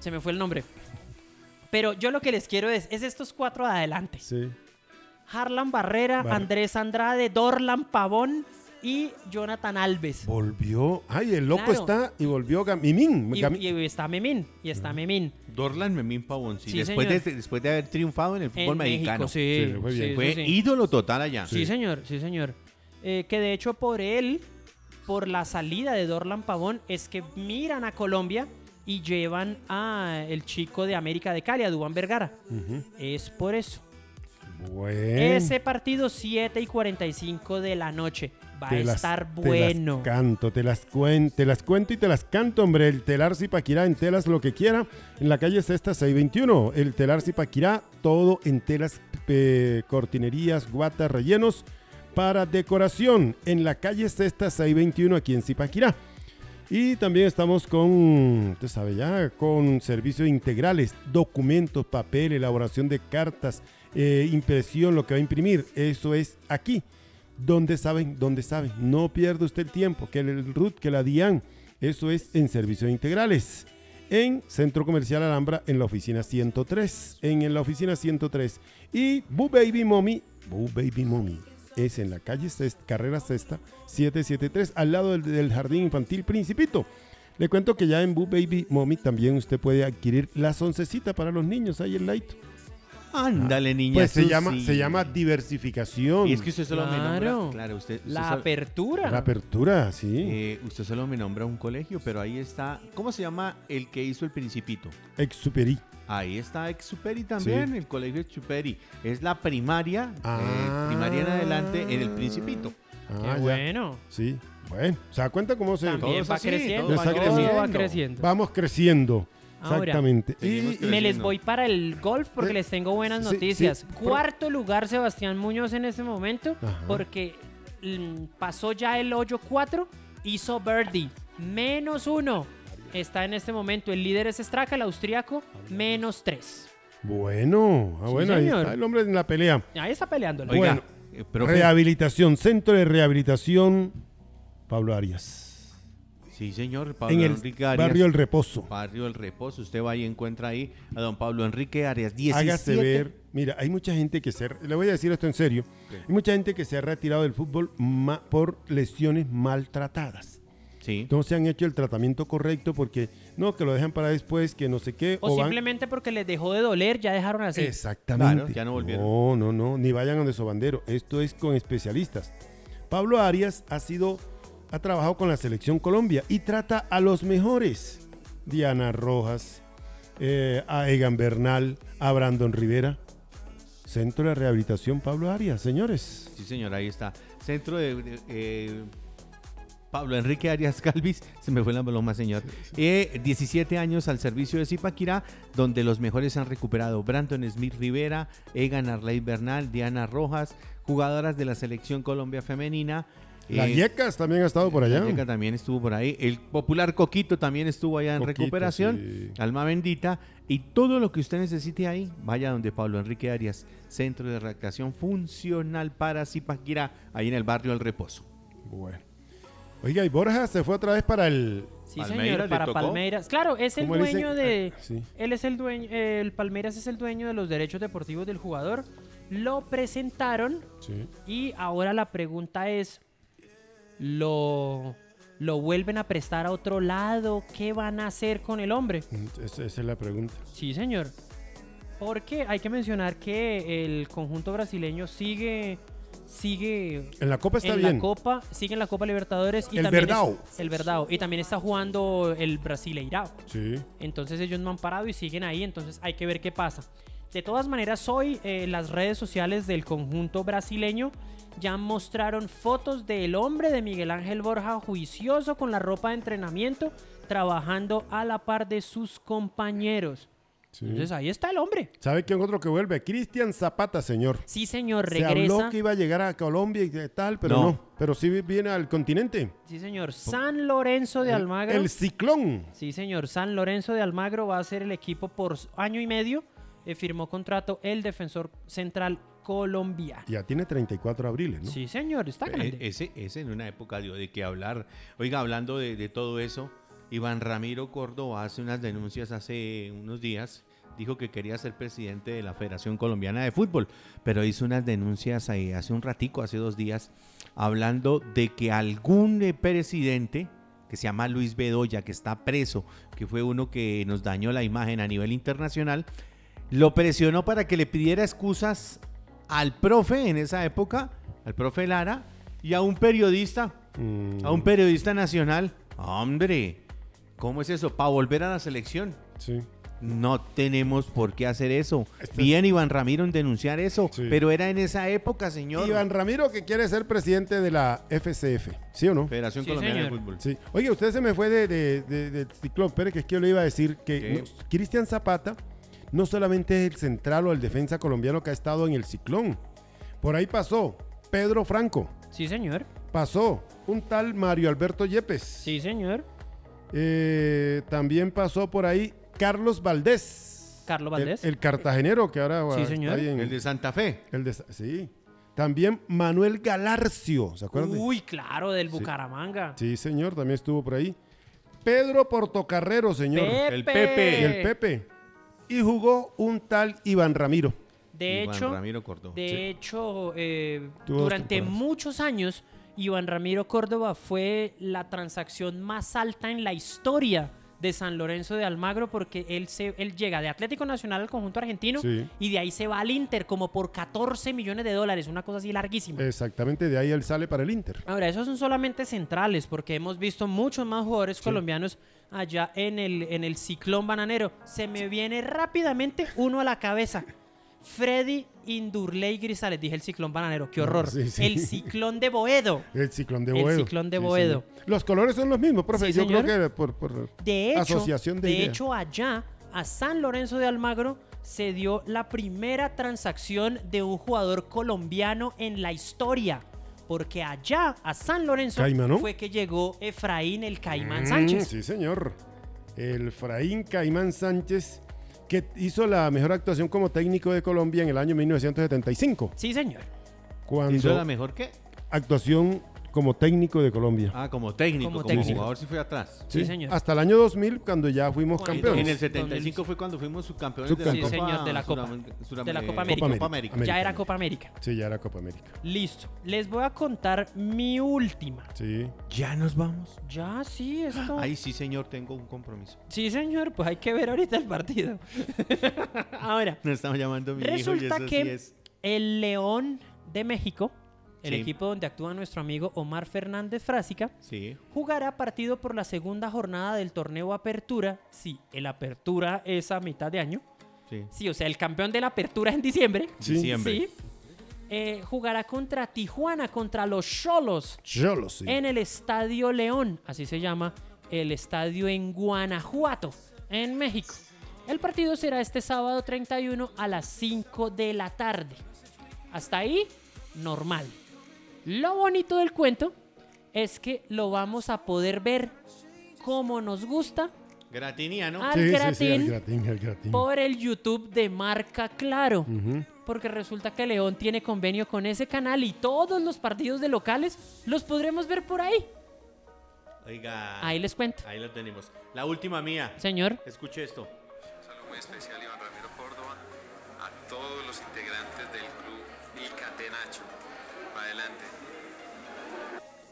Se me fue el nombre. Pero yo lo que les quiero es, es estos cuatro de adelante. Sí. Harlan Barrera, Bar- Andrés Andrade, Dorlan Pavón y Jonathan Alves. Volvió. Ay, el loco Claro. está y volvió Gam- Mimín. Y, Gam- y está Memín, y está Memín. Dorlan Memín Pavón, sí, después, de, después de haber triunfado en el fútbol En mexicano. México, sí. Fue bien. sí, Fue sí, sí. ídolo total allá. Sí, señor, sí, señor. Eh, que de hecho por él, por la salida de Dorlan Pavón, es que miran a Colombia y llevan a el chico de América de Cali, a Dubán Vergara. Es por eso. Bueno. Ese partido 7 y 45 de la noche. Va a Te las- estar te bueno. las canto, te las, cuen- te las cuento y te las canto, hombre. El telar Zipaquirá en telas lo que quiera. En la calle Sexta 621. El telar Zipaquirá, todo en telas, eh, cortinerías, guatas, rellenos para decoración. En la calle Sexta 621 aquí en Zipaquirá. Y también estamos con, usted sabe ya, con servicios integrales, documentos, papel, elaboración de cartas, eh, impresión, lo que va a imprimir. Eso es aquí. Donde saben, donde saben. No pierda usted el tiempo. Que el RUT, que la DIAN. Eso es en servicios integrales. En Centro Comercial Alhambra, en la oficina 103. En, en la oficina 103. Y Boo Baby Mommy. Boo Baby Mommy. es en la calle Cest- Carrera Sexta 773, al lado del, Jardín Infantil Principito. Le cuento que ya en Boo Baby Mommy también usted puede adquirir las oncecitas para los niños ahí en Laito. Ándale, niña. Pues se llama, se llama diversificación. Y es que usted solo me Claro. nombra. Claro, usted. usted La solo- apertura. La apertura, sí. eh, usted solo me nombra un colegio, pero ahí está. ¿Cómo se llama el que hizo el Principito? Exuperi. Ahí está Exuperi también, el colegio Exuperi. Es la primaria, eh, Ah. primaria en adelante en el Principito. Ah, Qué ya. bueno. Sí. Bueno, ¿se da cuenta cómo se... También va así, creciendo. todo va todo creciendo. va creciendo. Vamos creciendo. Ahora, Exactamente. seguimos Y-. Me les voy para el golf porque Eh, les tengo buenas sí, noticias. sí. Cuarto lugar Sebastián Muñoz en este momento Ajá. porque mm, pasó ya el hoyo 4, hizo birdie, menos uno. Está en este momento. El líder es Straka, el austriaco, menos 3. Bueno, ah, Sí, bueno, ahí está el hombre en la pelea. Ahí está peleándolo. Oiga, Bueno, eh. Rehabilitación, Centro de Rehabilitación Pablo Arias. Sí, señor. Pablo en el Enrique Arias. barrio El Reposo. Barrio El Reposo. Usted va y encuentra ahí a don Pablo Enrique Arias. 17. Hágase ver. Mira, hay mucha gente que se... Le voy a decir esto en serio. Hay mucha gente que se ha retirado del fútbol ma- por lesiones maltratadas. Sí. No se han hecho el tratamiento correcto porque no, que lo dejan para después, que no sé qué. O, simplemente porque les dejó de doler, ya dejaron así. Exactamente. Claro, ya no volvieron. No, no, no, ni vayan donde Sobandero. Esto es con especialistas. Pablo Arias ha sido, ha trabajado con la selección Colombia y trata a los mejores. Diana Rojas, eh, a Egan Bernal, a Brandon Rivera. Centro de Rehabilitación Pablo Arias, señores. Sí, señor, ahí está. Centro de... de- eh, Pablo Enrique Arias Calvis, se me fue la paloma, señor. Eh, 17 años al servicio de Zipaquirá, donde los mejores han recuperado Brandon Smith Rivera, Egan Arley Bernal, Diana Rojas, jugadoras de la selección Colombia femenina. Las eh, Yecas también ha estado por allá. La Yeca también estuvo por ahí. El popular Coquito también estuvo allá en Coquito, recuperación. sí. Alma bendita. Y todo lo que usted necesite ahí, vaya donde Pablo Enrique Arias, Centro de Recreación Funcional para Zipaquirá, ahí en el barrio El Reposo. Bueno. Oiga, y Borja se fue otra vez para el... Sí, Palmeiras señor, para. Palmeiras. Claro, es el dueño de... Ah, sí. Él es el dueño, el Palmeiras es el dueño de los derechos deportivos del jugador. Lo presentaron Sí. y ahora la pregunta es, ¿lo, ¿lo vuelven a prestar a otro lado? ¿Qué van a hacer con el hombre? Mm, Esa, esa es la pregunta. Sí, señor. Porque hay que mencionar que el conjunto brasileño sigue sigue En la Copa está en bien. la Copa, sigue en la Copa Libertadores y El también Verdao. es- el Verdao y también está jugando el Brasileirao. Sí. Entonces ellos no han parado y siguen ahí, entonces hay que ver qué pasa. De todas maneras, hoy eh, las redes sociales del conjunto brasileño ya mostraron fotos del hombre de Miguel Ángel Borja juicioso con la ropa de entrenamiento, trabajando a la par de sus compañeros. sí. Entonces ahí está el hombre. ¿Sabe quién otro que vuelve? Cristian Zapata, señor. Sí, señor, Se habló regresa. que iba a llegar a Colombia y tal, pero no. No. Pero sí viene al continente. Sí, señor. San Lorenzo de El- Almagro. El ciclón. Sí, señor. San Lorenzo de Almagro va a ser el equipo por año y medio. Eh, firmó contrato el defensor central colombiano. Ya tiene 34 abriles, ¿no? Sí, señor. Está E- grande. Ese, ese en una época dio de qué hablar. Oiga, hablando de, de todo eso, Iván Ramiro Córdoba hace unas denuncias hace unos días. Dijo que quería ser presidente de la Federación Colombiana de Fútbol, pero hizo unas denuncias ahí hace un ratico, hace dos días, hablando de que algún eh, presidente que se llama Luis Bedoya, que está preso, que fue uno que nos dañó la imagen a nivel internacional, lo presionó para que le pidiera excusas al profe en esa época, al profe Lara, y a un periodista, Mm, a un periodista nacional. Hombre, ¿cómo es eso? ¿Para volver a la selección? Sí. No tenemos por qué hacer eso. Esto es- Bien, Iván Ramiro, en denunciar eso, Sí. pero era en esa época, señor. Iván Ramiro que quiere ser presidente de la FCF. ¿Sí o no? Federación Sí, Colombiana de. Fútbol. Sí. Oye, usted se me fue de, de, de- del ciclón. Espere, que es que yo le iba a decir que Cristian Zapata no solamente es el central o el defensa colombiano que ha estado en el ciclón. Por ahí pasó Pedro Franco. Sí, señor. Pasó un tal Mario Alberto Yepes. Sí, señor. Eh, también pasó por ahí Carlos Valdés. Carlos El- Valdés. El, cartagenero que ahora Sí, está señor. ahí en- El de Santa Fe. el de- sí. También Manuel Galarcio, ¿se acuerdan? Uy, claro, del Bucaramanga. Sí, señor, también estuvo por ahí. Pedro Portocarrero, señor. Pepe. El Pepe. Y el Pepe. Y jugó un tal Iván Ramiro. De Iván hecho, Ramiro Córdoba. de Sí. hecho eh, durante temporadas. muchos años, Iván Ramiro Córdoba fue la transacción más alta en la historia de San Lorenzo de Almagro porque él, se, él llega de Atlético Nacional al conjunto argentino Sí. y de ahí se va al Inter como por 14 millones de dólares, una cosa así larguísima. Exactamente, de ahí él sale para el Inter. Ahora, esos son solamente centrales, porque hemos visto muchos más jugadores colombianos allá en el, en el ciclón bananero. Se me viene rápidamente uno a la cabeza. Freddy Indurley Grisales, dije el ciclón bananero, qué horror. Sí, sí. El ciclón de Boedo. El ciclón de El Boedo. ciclón de Boedo. Los colores son los mismos, profe. Yo señor. creo que por, por De hecho, asociación de, de ideas. hecho, allá a San Lorenzo de Almagro se dio la primera transacción de un jugador colombiano en la historia. Porque allá a San Lorenzo fue que llegó Efraín el Caimán Mm, Sánchez. Sí, señor. El Fraín Caimán Sánchez, que hizo la mejor actuación como técnico de Colombia en el año 1975. Sí, señor. Cuando ¿Hizo la mejor qué? actuación como técnico de Colombia. Ah, como técnico, Como como, técnico. jugador sí fue atrás. Sí, señor. Hasta el año 2000, cuando ya fuimos campeones. En el 75 fue cuando fuimos subcampeones de la Subcampeón. Copa, Sí, señor, de la Copa. Suram- De la Copa América. Copa América. América. Ya era Copa América. Sí, ya era Copa América. Listo. Les voy a contar mi última. Sí. Ya nos vamos. Ya, sí, esto. Ahí sí, señor, tengo un compromiso. Sí, señor, pues hay que ver ahorita el partido. Ahora, Me estaba llamando mi hijo y resulta eso que sí es. el León de México, el Sí. equipo donde actúa nuestro amigo Omar Fernández Frásica, Sí. jugará partido por la segunda jornada del torneo Apertura. Sí, el Apertura es a mitad de año. Sí. Sí, o sea, el campeón de la Apertura en diciembre. Sí. Diciembre. Sí. Eh, jugará contra Tijuana, contra los Cholos, Yo lo sé. en el Estadio León, así se llama, el estadio en Guanajuato, en México. El partido será este sábado 31 a las 5 de la tarde. Hasta ahí, normal. Lo bonito del cuento es que lo vamos a poder ver como nos gusta Gratiniano. al Sí, gratín, el gratín. por el YouTube de Marca Claro. Porque resulta que León tiene convenio con ese canal y todos los partidos de locales los podremos ver por ahí. Oiga. Ahí les cuento. Ahí lo tenemos. La última mía. Señor, Escuche esto. saludo muy especial Iván Ramiro Córdoba, a todos los integrantes del club Il Catenacho. Adelante.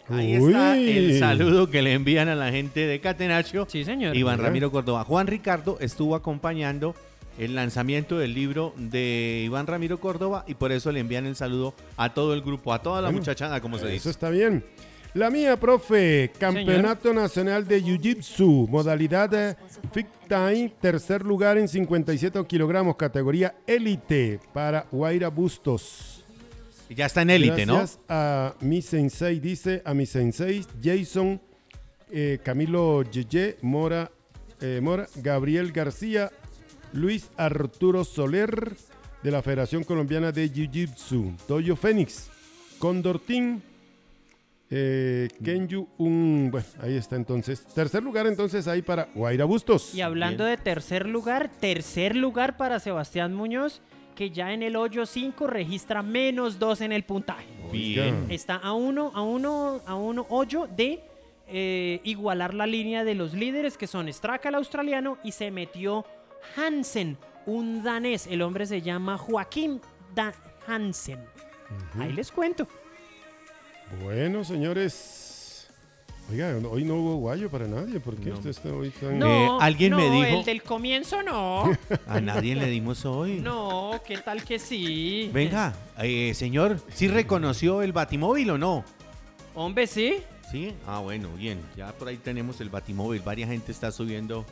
Ahí está el saludo que le envían a la gente de Catenacho. sí, señor. Iván Mira. Ramiro Córdoba. Juan Ricardo estuvo acompañando el lanzamiento del libro de Iván Ramiro Córdoba y por eso le envían el saludo a todo el grupo, a toda la Bueno, muchachada, como se Eso dice. está bien. La mía, profe, Campeonato Nacional de Jiu-Jitsu, modalidad eh, Fit Time, tercer lugar en 57 kilogramos, categoría élite para Guaira Bustos. Ya está en élite, ¿no? Gracias a mi sensei, dice a mi sensei Jason, eh, Camilo Yeye, Mora, eh, Mora, Gabriel García, Luis Arturo Soler, de la Federación Colombiana de Jiu-Jitsu, Toyo Fénix, Condor Team, eh, Kenyu, un, bueno, ahí está entonces. Tercer lugar entonces ahí para Guaira Bustos. Y hablando de tercer lugar, tercer lugar para Sebastián Muñoz, que ya en el hoyo 5 registra menos 2 en el puntaje. Bien. Está a uno, a uno, a uno hoyo de eh, igualar la línea de los líderes, que son Straka el australiano y se metió Hansen, un danés. El hombre se llama Joaquín Dan Hansen. Ahí les cuento. Bueno, señores. Oiga, hoy no hubo guayo para nadie. ¿Por qué No. usted está hoy tan... No, alguien no, me dijo- el del comienzo no. A nadie le dimos hoy. No, ¿qué tal que sí? Venga, eh, señor, ¿sí reconoció el batimóvil o no? Hombre, sí. Sí. Ah, bueno, bien. Ya por ahí tenemos el batimóvil. Varias gente está subiendo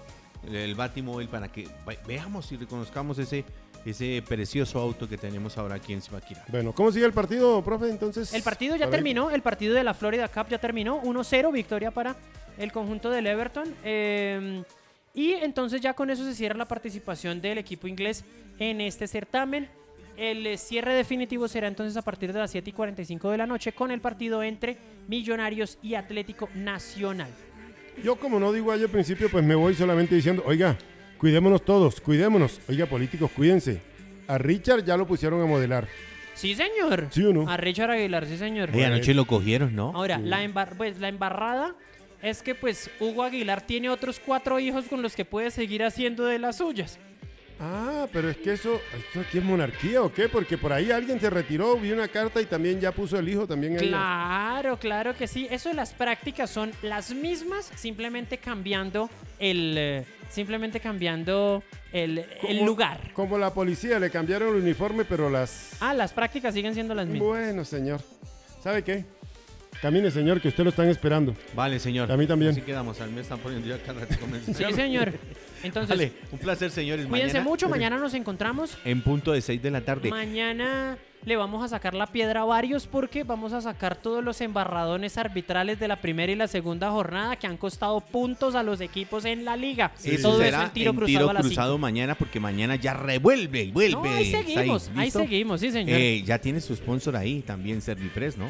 el batimóvil para que ve- veamos y reconozcamos ese, ese precioso auto que tenemos ahora aquí en Zipaquirá. Bueno, ¿cómo sigue el partido, profe? Entonces. El partido ya terminó, el partido de la Florida Cup ya terminó, 1-0, victoria para el conjunto del Everton. eh, y entonces ya con eso se cierra la participación del equipo inglés en este certamen. El eh, cierre definitivo será entonces a partir de las 7 y 45 de la noche con el partido entre Millonarios y Atlético Nacional. Yo, como no digo guayo al principio, pues me voy solamente diciendo, oiga, cuidémonos todos, cuidémonos. Oiga, políticos, cuídense. A Richard ya lo pusieron a modelar. Sí, señor. ¿Sí o no? A Richard Aguilar, sí, señor. Y anoche lo cogieron, ¿no? Ahora, la, embar- pues, la embarrada es que pues Hugo Aguilar tiene otros cuatro hijos con los que puede seguir haciendo de las suyas. Ah, pero es que eso, ¿esto aquí es monarquía o qué? Porque por ahí alguien se retiró, vi una carta y también ya puso el hijo también. Claro, claro que sí. Eso las prácticas son las mismas, simplemente cambiando el, eh, simplemente cambiando el, el lugar. Como la policía, le cambiaron el uniforme, pero las... Ah, las prácticas siguen siendo las mismas. Bueno, señor. ¿Sabe qué? Camine, señor, que usted lo están esperando. Vale, señor. A mí también. Así quedamos. A mí me están poniendo ya cada rato. Sí, señor. Entonces, Vale, un placer, señores. cuídense Mañana, mucho. Mañana nos encontramos. En punto de 6 de la tarde. Mañana le vamos a sacar la piedra a varios porque vamos a sacar todos los embarradones arbitrales de la primera y la segunda jornada que han costado puntos a los equipos en la liga. Eso Todo será eso en tiro en cruzado tiro a las cruzado mañana porque mañana ya revuelve y vuelve. No, ahí seguimos, ahí seguimos, sí, señor. Eh, ya tiene su sponsor ahí, también Servipress, ¿no?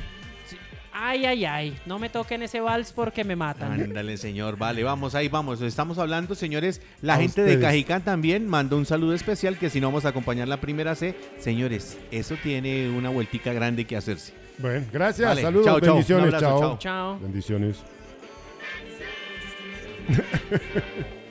Ay, ay, ay. No me toquen ese vals porque me matan. Ándale, señor. Vale, vamos, ahí vamos. Estamos hablando, señores. La A gente de. Cajicán también mandó un saludo especial que si no vamos a acompañar la primera C. Señores, eso tiene una vueltica grande que hacerse. Bueno, gracias, Vale, saludos, chao, chao. bendiciones, Un abrazo, chao. chao. Chao. Bendiciones.